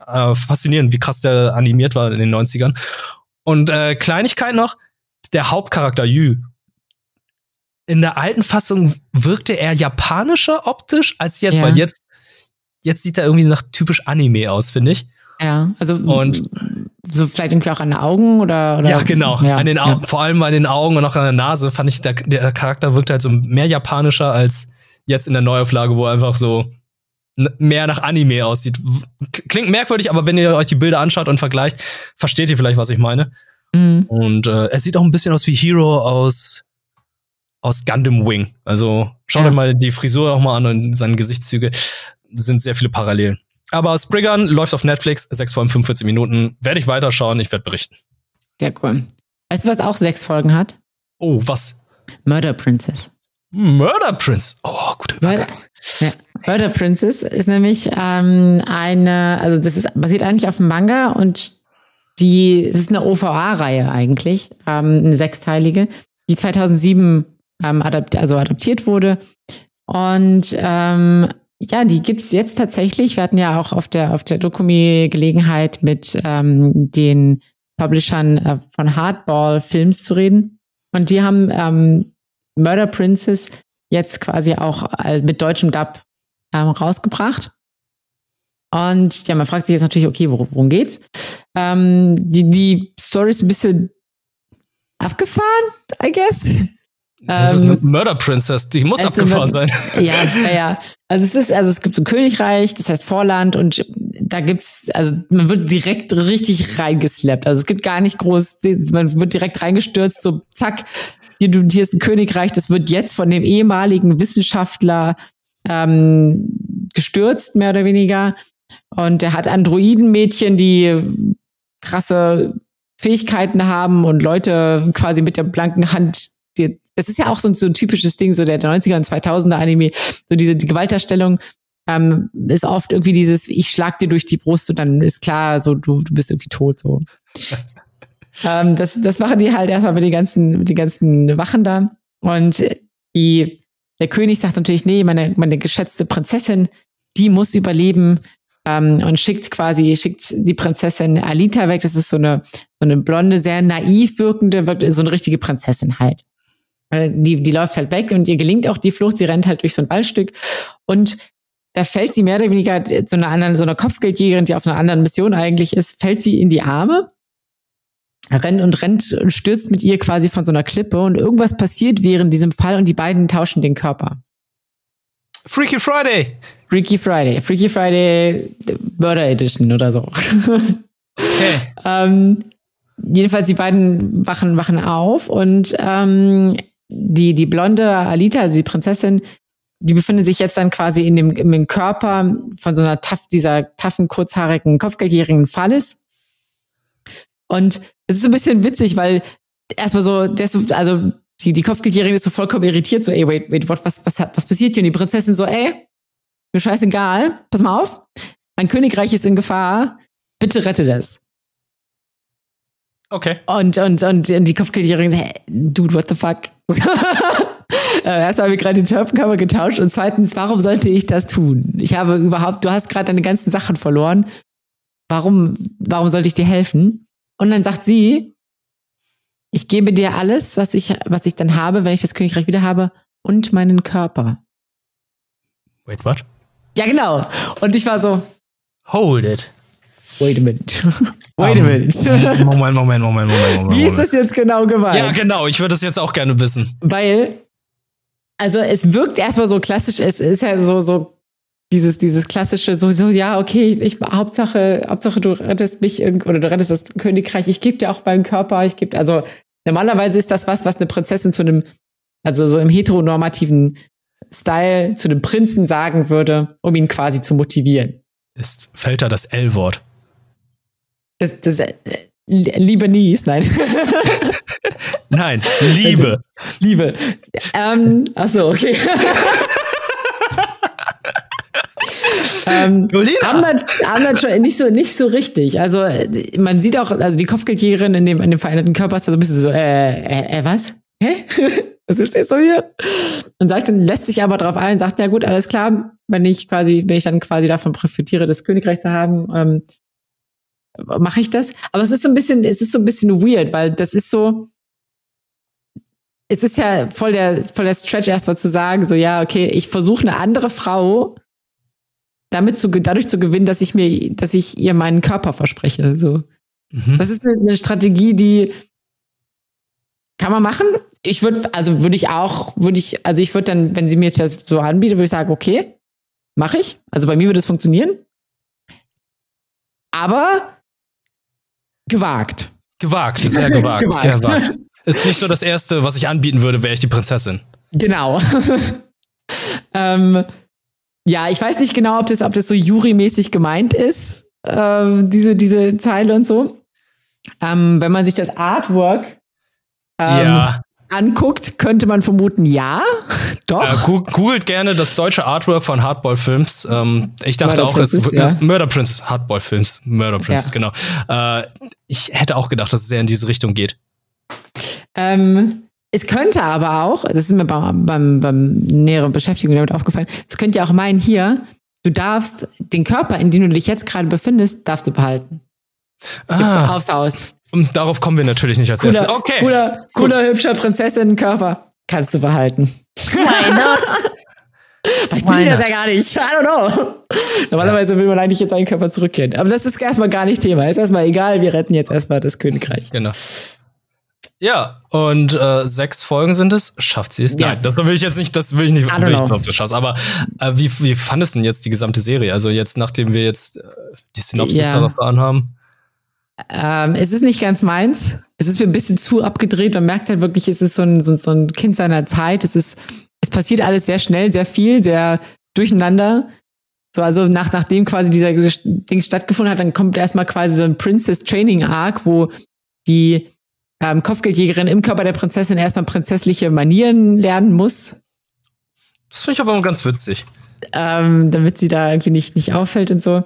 äh, faszinierend, wie krass der animiert war in den 90ern. Und äh, Kleinigkeit noch, der Hauptcharakter Yu. In der alten Fassung wirkte er japanischer optisch als jetzt, Ja. weil jetzt, jetzt sieht er irgendwie nach typisch Anime aus, finde ich. Ja, also Und- so vielleicht irgendwie auch an den Augen oder, oder Ja, genau. Ja, an den Au ja. Vor allem an den Augen und auch an der Nase fand ich, der, der Charakter wirkte halt so mehr japanischer als jetzt in der Neuauflage, wo er einfach so mehr nach Anime aussieht. Klingt merkwürdig, aber wenn ihr euch die Bilder anschaut und vergleicht, versteht ihr vielleicht, was ich meine. Mhm. Und äh, er sieht auch ein bisschen aus wie Hero aus, aus Gundam Wing. Also schaut Ja. euch mal die Frisur auch mal an und seine Gesichtszüge. Sind sehr viele Parallelen. Aber Spriggan läuft auf Netflix, 6 Folgen, 45 Minuten. Werde ich weiterschauen, ich werde berichten. Sehr cool. Weißt du, was auch sechs Folgen hat? Oh, was? Murder Princess. Murder Prince. Oh, guter Murder, ja. Murder Princess ist nämlich ähm, eine, also das ist basiert eigentlich auf einem Manga und die, es ist eine OVA-Reihe eigentlich, ähm, eine sechsteilige, die 2007 ähm, adapt, also adaptiert wurde. Und ähm, ja, die gibt's jetzt tatsächlich. Wir hatten ja auch auf der, auf der Dokumi Gelegenheit mit ähm, den Publishern äh, von Hardball Films zu reden. Und die haben ähm, Murder Princess jetzt quasi auch äh, mit deutschem Dub ähm, rausgebracht. Und ja, man fragt sich jetzt natürlich, okay, worum, worum geht's? Ähm, die, die Story ist ein bisschen abgefahren, I guess. Das ist Ähm, eine Murder Princess, die muss ist abgefahren sein. Ja, ja, ja. Also es ist, also es gibt so ein Königreich, das heißt Vorland und da gibt's, also man wird direkt richtig reingeslappt. Also es gibt gar nicht groß, man wird direkt reingestürzt, so zack, hier, hier ist ein Königreich, das wird jetzt von dem ehemaligen Wissenschaftler ähm, gestürzt, mehr oder weniger. Und der hat Androidenmädchen, die krasse Fähigkeiten haben und Leute quasi mit der blanken Hand. Das ist ja auch so ein, so ein typisches Ding, so der 90er und 2000er Anime, so diese die Gewaltdarstellung ähm, ist oft irgendwie dieses, ich schlag dir durch die Brust und dann ist klar, so du, du bist irgendwie tot, so. ähm, das, das machen die halt erstmal mit den ganzen, mit den ganzen Wachen da. Und die, der König sagt natürlich, nee, meine, meine geschätzte Prinzessin, die muss überleben ähm, und schickt quasi, schickt die Prinzessin Alita weg. Das ist so eine, so eine blonde, sehr naiv wirkende, so eine richtige Prinzessin halt. Weil Die, die läuft halt weg und ihr gelingt auch die Flucht. Sie rennt halt durch so ein Waldstück und da fällt sie mehr oder weniger so einer anderen, so einer Kopfgeldjägerin, die auf einer anderen Mission eigentlich ist, fällt sie in die Arme, rennt und rennt und stürzt mit ihr quasi von so einer Klippe und irgendwas passiert während diesem Fall und die beiden tauschen den Körper. Freaky Friday. Freaky Friday, Freaky Friday Murder Edition oder so. Okay. ähm, jedenfalls die beiden wachen, wachen auf und ähm, die, die blonde Alita, also die Prinzessin, die befindet sich jetzt dann quasi in dem, in dem Körper von so einer taff, dieser taffen, kurzhaarigen, kopfgeldjährigen Fallis. Und es ist so ein bisschen witzig, weil erstmal so, der ist so, also die, die Kopfgeldjährige ist so vollkommen irritiert, so, ey, wait, wait, what, was, was, hat, was passiert hier? Und die Prinzessin so, ey, mir scheißegal, pass mal auf, mein Königreich ist in Gefahr, bitte rette das. Okay. Und, und, und, und die Kopfgeldjährige, hä, dude, what the fuck? Äh, Erstmal haben wir gerade die Türpenkörper getauscht und zweitens, warum sollte ich das tun? Ich habe überhaupt, du hast gerade deine ganzen Sachen verloren. Warum, warum sollte ich dir helfen? Und dann sagt sie, ich gebe dir alles, was ich, was ich dann habe, wenn ich das Königreich wieder habe und meinen Körper. Wait, what? Ja, genau. Und ich war so, Hold it. Wait a minute. wait a minute. Moment, Moment, Moment, Moment, Moment. Wie ist das jetzt genau gemeint? Ja, genau. Ich würde das jetzt auch gerne wissen. Weil, also es wirkt erstmal so klassisch, es ist ja so, so dieses, dieses klassische, so, so, ja, okay, ich, Hauptsache, Hauptsache du rettest mich irgend- oder du rettest das Königreich, ich gebe dir auch meinen Körper, ich gebe, also normalerweise ist das was, was eine Prinzessin zu einem, also so im heteronormativen Style zu einem Prinzen sagen würde, um ihn quasi zu motivieren. Ist, fällt da das L-Wort? Das, das, äh, Libanese, nein. Nein, Liebe. Liebe. Ähm, achso, okay. ähm, das schon nicht so, nicht so richtig. Also man sieht auch, also die Kopfgeldjägerin in dem, in dem veränderten Körper ist da so ein bisschen so, äh, äh, äh was? Hä? was willst du jetzt so hier? Und sagt dann, lässt sich aber darauf ein, sagt, ja gut, alles klar, wenn ich quasi, wenn ich dann quasi davon profitiere, das Königreich zu haben, ähm, mache ich das. Aber es ist so ein bisschen, es ist so ein bisschen weird, weil das ist so, es ist ja voll der, voll der Stretch erstmal zu sagen, so, ja, okay, ich versuche eine andere Frau damit zu, dadurch zu gewinnen, dass ich mir, dass ich ihr meinen Körper verspreche, so. Mhm. Das ist eine, eine Strategie, die kann man machen. Ich würde, also würde ich auch, würde ich, also ich würde dann, wenn sie mir das so anbietet, würde ich sagen, okay, mache ich. Also bei mir würde es funktionieren. Aber gewagt. Gewagt, sehr gewagt. gewagt. gewagt. Ist nicht so das Erste, was ich anbieten würde, wäre ich die Prinzessin. Genau. ähm, ja, ich weiß nicht genau, ob das, ob das so jurymäßig gemeint ist, ähm, diese, diese Zeile und so. Ähm, wenn man sich das Artwork ähm, ja. Anguckt, könnte man vermuten, ja, doch. Äh, googelt gerne das deutsche Artwork von Hardball Films. Ähm, ich dachte Murder auch, Princess, es ja. Murder Princess, Hardball Films, Murder Princess, ja. genau. Äh, ich hätte auch gedacht, dass es sehr in diese Richtung geht. Ähm, es könnte aber auch, das ist mir beim, beim, beim näheren Beschäftigung damit aufgefallen, es könnte ja auch meinen, hier, du darfst den Körper, in dem du dich jetzt gerade befindest, darfst du behalten. Ah. aufs Haus. Und darauf kommen wir natürlich nicht als cooler, erstes. Okay. Cooler, cooler, hübscher Prinzessinnenkörper. Kannst du behalten. Why not? Vielleicht will ich das ja gar nicht. I don't know. Normalerweise will man eigentlich jetzt seinen Körper zurückkehren. Aber das ist erstmal gar nicht Thema. Ist erstmal egal. Wir retten jetzt erstmal das Königreich. Genau. Ja, und äh, sechs Folgen sind es. Schafft sie es? Ja. Nein, das will ich jetzt nicht, das will ich nicht, will ich nicht ob du schaffst. Aber äh, wie, wie fandest du denn jetzt die gesamte Serie? Also jetzt, nachdem wir jetzt äh, die Synopsis ja. erfahren haben. Ähm, es ist nicht ganz meins. Es ist mir ein bisschen zu abgedreht. Man merkt halt wirklich, es ist so ein, so, so ein Kind seiner Zeit. Es ist, es passiert alles sehr schnell, sehr viel, sehr durcheinander. So, also nach, nachdem quasi dieser Ding stattgefunden hat, dann kommt erstmal quasi so ein Princess Training Arc, wo die ähm, Kopfgeldjägerin im Körper der Prinzessin erstmal prinzessliche Manieren lernen muss. Das finde ich aber ganz witzig. Ähm, damit sie da irgendwie nicht, nicht auffällt und so.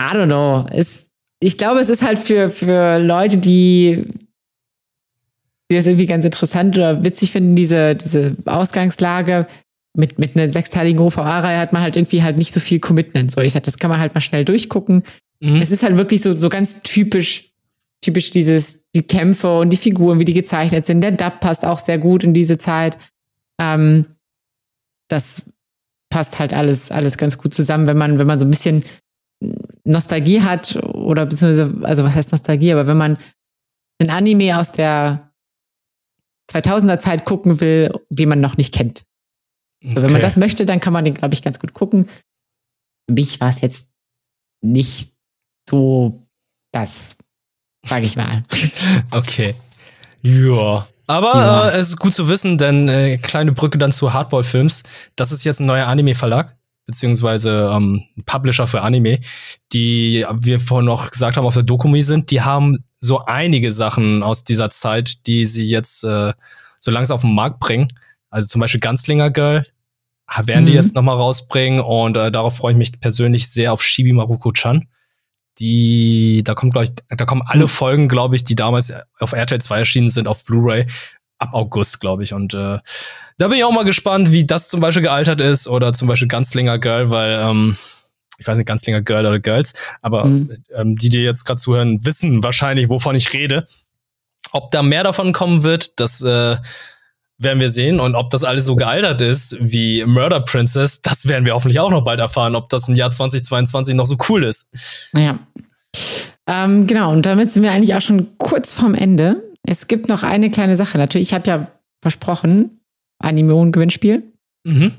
I don't know. Es, ich glaube, es ist halt für, für Leute, die, die das irgendwie ganz interessant oder witzig finden, diese, diese Ausgangslage. Mit, mit einer sechsteiligen OVA-Reihe hat man halt irgendwie halt nicht so viel Commitment. So, ich sag, das kann man halt mal schnell durchgucken. Mhm. Es ist halt wirklich so, so ganz typisch typisch dieses, die Kämpfe und die Figuren, wie die gezeichnet sind. Der Dub passt auch sehr gut in diese Zeit. Ähm, das passt halt alles, alles ganz gut zusammen, wenn man, wenn man so ein bisschen Nostalgie hat oder beziehungsweise, also was heißt Nostalgie, aber wenn man ein Anime aus der 2000er Zeit gucken will, den man noch nicht kennt. Okay. Also wenn man das möchte, dann kann man den, glaube ich, ganz gut gucken. Für mich war es jetzt nicht so das sag ich mal. Okay. Ja. Aber ja. Äh, es ist gut zu wissen, denn äh, kleine Brücke dann zu Hardball Films. Das ist jetzt ein neuer Anime-Verlag, beziehungsweise ähm, Publisher für Anime, die wir vorhin noch gesagt haben, auf der Dokumi sind. Die haben so einige Sachen aus dieser Zeit, die sie jetzt äh, so langsam auf den Markt bringen. Also zum Beispiel Ganzlinger Girl werden mhm. die jetzt noch mal rausbringen und äh, darauf freue ich mich persönlich sehr auf Shibi Maruko-chan die, da kommt, glaube ich, da kommen alle hm. Folgen, glaube ich, die damals auf RTL 2 erschienen sind, auf Blu-ray ab August, glaube ich. Und äh, da bin ich auch mal gespannt, wie das zum Beispiel gealtert ist oder zum Beispiel Ganzlinger Girl, weil ähm, ich weiß nicht, Ganzlinger Girl oder Girls, aber mhm. ähm, die, die jetzt gerade zuhören, wissen wahrscheinlich, wovon ich rede. Ob da mehr davon kommen wird, das äh, werden wir sehen. Und ob das alles so gealtert ist wie Murder Princess, das werden wir hoffentlich auch noch bald erfahren, ob das im Jahr 2022 noch so cool ist. Naja. Ähm, genau, und damit sind wir eigentlich auch schon kurz vorm Ende. Es gibt noch eine kleine Sache. Natürlich, ich habe ja versprochen, Anime-Gewinnspiel. Mhm.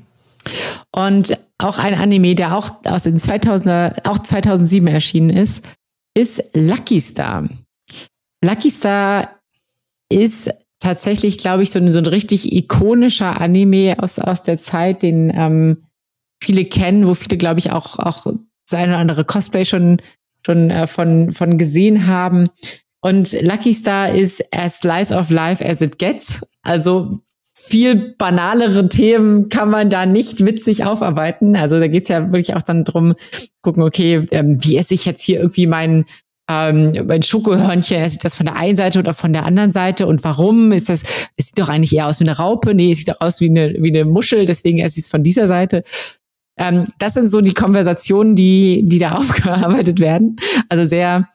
Und auch ein Anime, der auch aus den 2000er, auch 2007 erschienen ist, ist Lucky Star. Lucky Star ist tatsächlich, glaube ich, so ein, so ein richtig ikonischer Anime aus, aus der Zeit, den ähm, viele kennen, wo viele, glaube ich, auch, auch das eine oder andere Cosplay schon, schon äh, von, von gesehen haben. Und Lucky Star ist as slice of life as it gets. Also viel banalere Themen kann man da nicht witzig aufarbeiten. Also da geht's ja wirklich auch dann drum, gucken, okay, ähm, wie esse ich jetzt hier irgendwie mein, ähm, mein Schokohörnchen, esse ich das von der einen Seite oder von der anderen Seite und warum ist das, es sieht doch eigentlich eher aus wie eine Raupe, nee, es sieht doch aus wie eine, wie eine Muschel, deswegen esse ich es von dieser Seite. Ähm, das sind so die Konversationen, die, die da aufgearbeitet werden. Also sehr,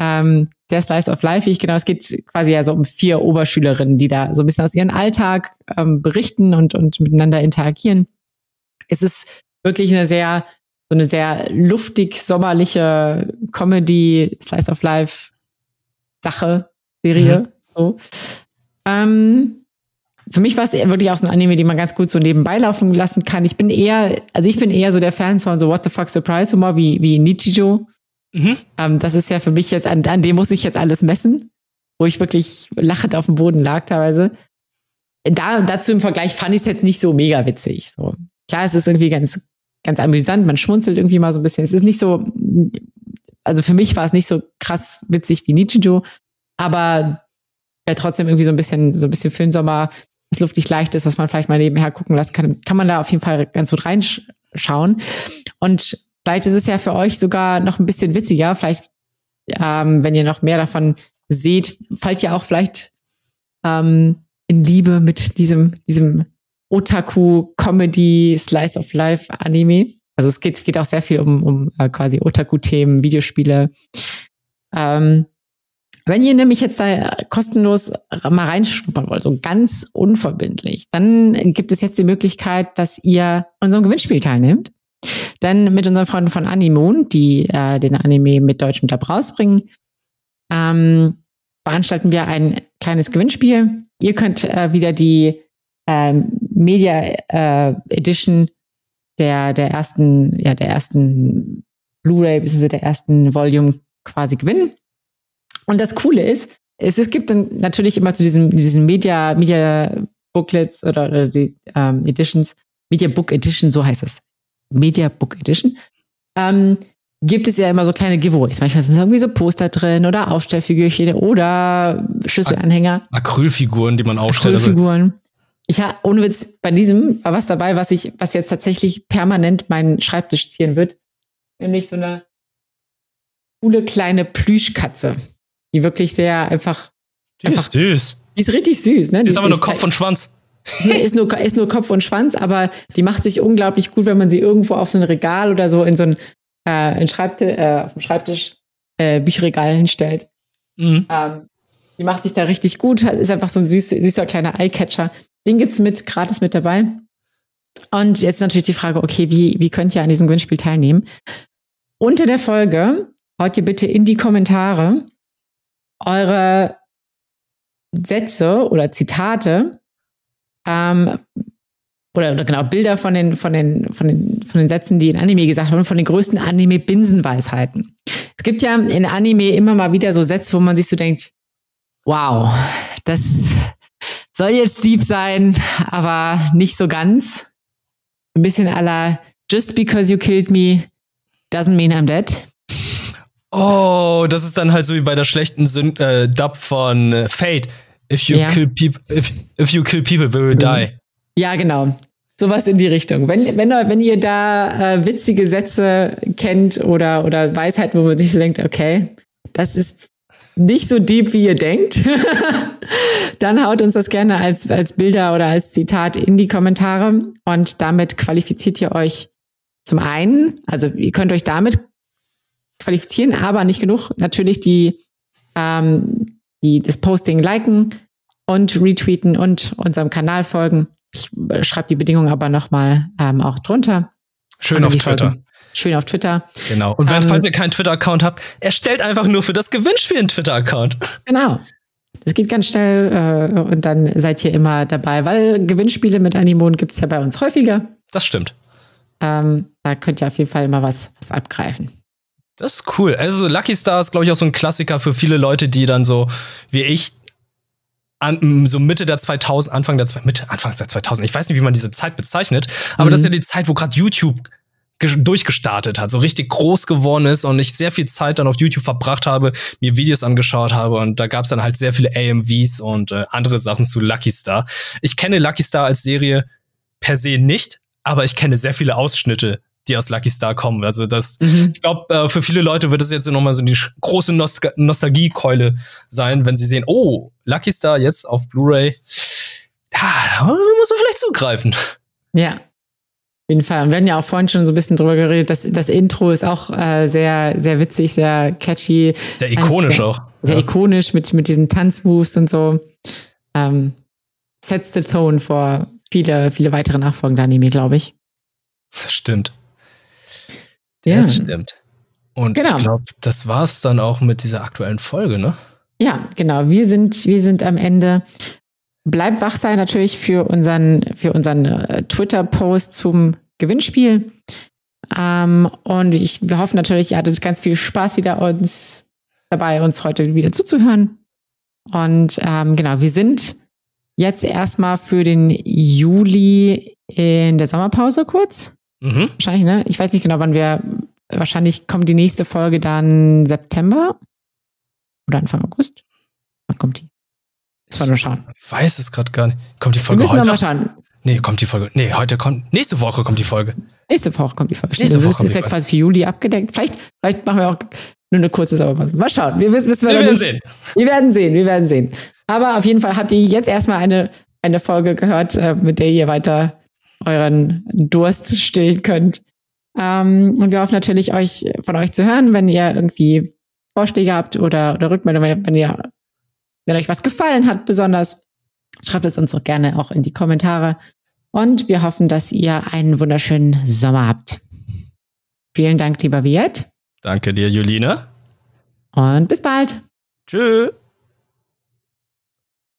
ähm, sehr Slice of Life. Ich genau, es geht quasi ja so um vier Oberschülerinnen, die da so ein bisschen aus ihrem Alltag ähm, berichten und, und miteinander interagieren. Es ist wirklich eine sehr, so eine sehr luftig, sommerliche Comedy, Slice of Life Sache, Serie. Mhm. So. Ähm, für mich war es wirklich auch so ein Anime, den man ganz gut so nebenbei laufen lassen kann. Ich bin eher, also ich bin eher so der Fan von so What the fuck Surprise Humor wie, wie Nichijou. Mhm. Ähm, das ist ja für mich jetzt, an, an dem muss ich jetzt alles messen, wo ich wirklich lachend auf dem Boden lag teilweise. Da, dazu im Vergleich fand ich es jetzt nicht so mega witzig. So. Klar, es ist irgendwie ganz, ganz amüsant, man schmunzelt irgendwie mal so ein bisschen. Es ist nicht so, also für mich war es nicht so krass witzig wie Nichijou, aber ja, trotzdem irgendwie so ein bisschen, so ein bisschen Filmsommer, was luftig leicht ist, was man vielleicht mal nebenher gucken lassen kann, kann man da auf jeden Fall ganz gut reinschauen. Und vielleicht ist es ja für euch sogar noch ein bisschen witziger. Vielleicht, ähm, wenn ihr noch mehr davon seht, fallt ihr auch vielleicht ähm, in Liebe mit diesem, diesem Otaku-Comedy Slice of Life Anime. Also es geht, geht auch sehr viel um, um äh, quasi Otaku-Themen, Videospiele. Ähm, wenn ihr nämlich jetzt da kostenlos mal reinschnuppern wollt, so ganz unverbindlich, dann gibt es jetzt die Möglichkeit, dass ihr unserem Gewinnspiel teilnehmt. Denn mit unseren Freunden von Animoon, die äh, den Anime mit deutschem Dub rausbringen, ähm, veranstalten wir ein kleines Gewinnspiel. Ihr könnt äh, wieder die ähm, Media äh, Edition der, der ersten, ja, der ersten Blu-ray bis der ersten Volume quasi gewinnen. Und das Coole ist, es, es gibt dann natürlich immer zu diesen, diesen Media, Media Booklets oder, oder die ähm, Editions, Media Book Edition, so heißt es. Media Book Edition. Ähm, gibt es ja immer so kleine Giveaways. Manchmal sind irgendwie so Poster drin oder Aufstellfigürchen oder Schlüsselanhänger. Acrylfiguren, die man aufstellt. Also Acrylfiguren. Ich habe, ohne Witz, bei diesem war was dabei, was ich, was jetzt tatsächlich permanent meinen Schreibtisch ziehen wird. Nämlich so eine coole kleine Plüschkatze die wirklich sehr einfach. Die einfach, ist süß. Die ist richtig süß, ne? Die, ist aber nur Kopf und Schwanz. Ist nur, ist nur Kopf und Schwanz, aber die macht sich unglaublich gut, wenn man sie irgendwo auf so ein Regal oder so in so ein, äh, ein Schreibtisch, äh, auf dem Schreibtisch äh, Bücherregal hinstellt. Mhm. Ähm, die macht sich da richtig gut, ist einfach so ein süß, süßer kleiner Eyecatcher. Den gibt's mit gratis mit dabei. Und jetzt natürlich die Frage, okay, wie, wie könnt ihr an diesem Gewinnspiel teilnehmen? Unter der Folge haut ihr bitte in die Kommentare eure Sätze oder Zitate ähm, oder, oder genau Bilder von den, von, den, von, den, von den Sätzen, die in Anime gesagt haben, von den größten Anime-Binsenweisheiten. Es gibt ja in Anime immer mal wieder so Sätze, wo man sich so denkt, wow, das soll jetzt deep sein, aber nicht so ganz. Ein bisschen aller Just because you killed me doesn't mean I'm dead. Oh, das ist dann halt so wie bei der schlechten Syn äh, Dub von äh, Fate. If you, ja. kill people, if, if you kill people, we will die. Ja, genau. Sowas in die Richtung. Wenn, wenn, wenn ihr da äh, witzige Sätze kennt oder, oder Weisheiten, wo man sich so denkt, okay, das ist nicht so deep, wie ihr denkt, dann haut uns das gerne als, als Bilder oder als Zitat in die Kommentare und damit qualifiziert ihr euch zum einen, also ihr könnt euch damit qualifizieren, aber nicht genug. Natürlich die, ähm, die das Posting liken und retweeten und unserem Kanal folgen. Ich äh, schreibe die Bedingungen aber nochmal ähm, auch drunter. Schön auf Twitter. Folgen. Schön auf Twitter. Genau. Und wenn, ähm, falls ihr keinen Twitter-Account habt, erstellt einfach nur für das Gewinnspiel einen Twitter-Account. Genau. Das geht ganz schnell äh, und dann seid ihr immer dabei, weil Gewinnspiele mit Animon gibt es ja bei uns häufiger. Das stimmt. Ähm, da könnt ihr auf jeden Fall immer was, was abgreifen. Das ist cool. Also Lucky Star ist, glaube ich, auch so ein Klassiker für viele Leute, die dann so wie ich an, so Mitte der 2000, Anfang der Mitte, Anfang der 2000, ich weiß nicht, wie man diese Zeit bezeichnet, aber mhm. das ist ja die Zeit, wo gerade YouTube durchgestartet hat, so richtig groß geworden ist und ich sehr viel Zeit dann auf YouTube verbracht habe, mir Videos angeschaut habe und da gab es dann halt sehr viele AMVs und äh, andere Sachen zu Lucky Star. Ich kenne Lucky Star als Serie per se nicht, aber ich kenne sehr viele Ausschnitte, die aus Lucky Star kommen. Also das, mhm. ich glaube, äh, für viele Leute wird das jetzt nochmal so die große Nost Nostalgiekeule sein, wenn sie sehen, oh, Lucky Star jetzt auf Blu-ray. Ja, da muss man vielleicht zugreifen. Ja, jeden Fall. Und wir hatten ja auch vorhin schon so ein bisschen drüber geredet, dass das Intro ist auch äh, sehr, sehr witzig, sehr catchy. Sehr ikonisch sehr, auch. Sehr ja. ikonisch mit, mit diesen Tanzmoves und so. Ähm, sets the tone vor viele, viele weitere nachfolgende Anime, glaube ich. Das stimmt. Ja. Das stimmt. Und genau. ich glaube, das war es dann auch mit dieser aktuellen Folge, ne? Ja, genau. Wir sind, wir sind am Ende. Bleibt wach sein natürlich für unseren, für unseren äh, Twitter-Post zum Gewinnspiel. Ähm, und ich, wir hoffen natürlich, ihr hattet ganz viel Spaß wieder uns dabei, uns heute wieder zuzuhören. Und ähm, genau, wir sind jetzt erstmal für den Juli in der Sommerpause kurz. Mhm. Wahrscheinlich, ne? Ich weiß nicht genau, wann wir. Wahrscheinlich kommt die nächste Folge dann September oder Anfang August. Wann kommt die? Müssen wir nur schauen. Ich weiß es gerade gar nicht. Kommt die Folge wir müssen heute? Mal schauen. Nee, kommt die Folge. Nee, heute kommt. Nächste Woche kommt die Folge. Nächste Woche kommt die Folge. Nächste Woche. Das ist ja quasi für Juli abgedeckt. Vielleicht, vielleicht machen wir auch nur eine kurze Sommerpause. Mal schauen. Wir, wissen, wir, wir werden nicht. sehen. Wir werden sehen. Wir werden sehen. Aber auf jeden Fall habt ihr jetzt erstmal eine, eine Folge gehört, äh, mit der ihr weiter euren Durst stillen könnt. Ähm, und wir hoffen natürlich, euch von euch zu hören, wenn ihr irgendwie Vorschläge habt oder, oder Rückmeldungen, wenn ihr, wenn euch was gefallen hat, besonders. Schreibt es uns doch gerne auch in die Kommentare. Und wir hoffen, dass ihr einen wunderschönen Sommer habt. Vielen Dank, lieber Viet. Danke dir, Julina. Und bis bald. Tschüss.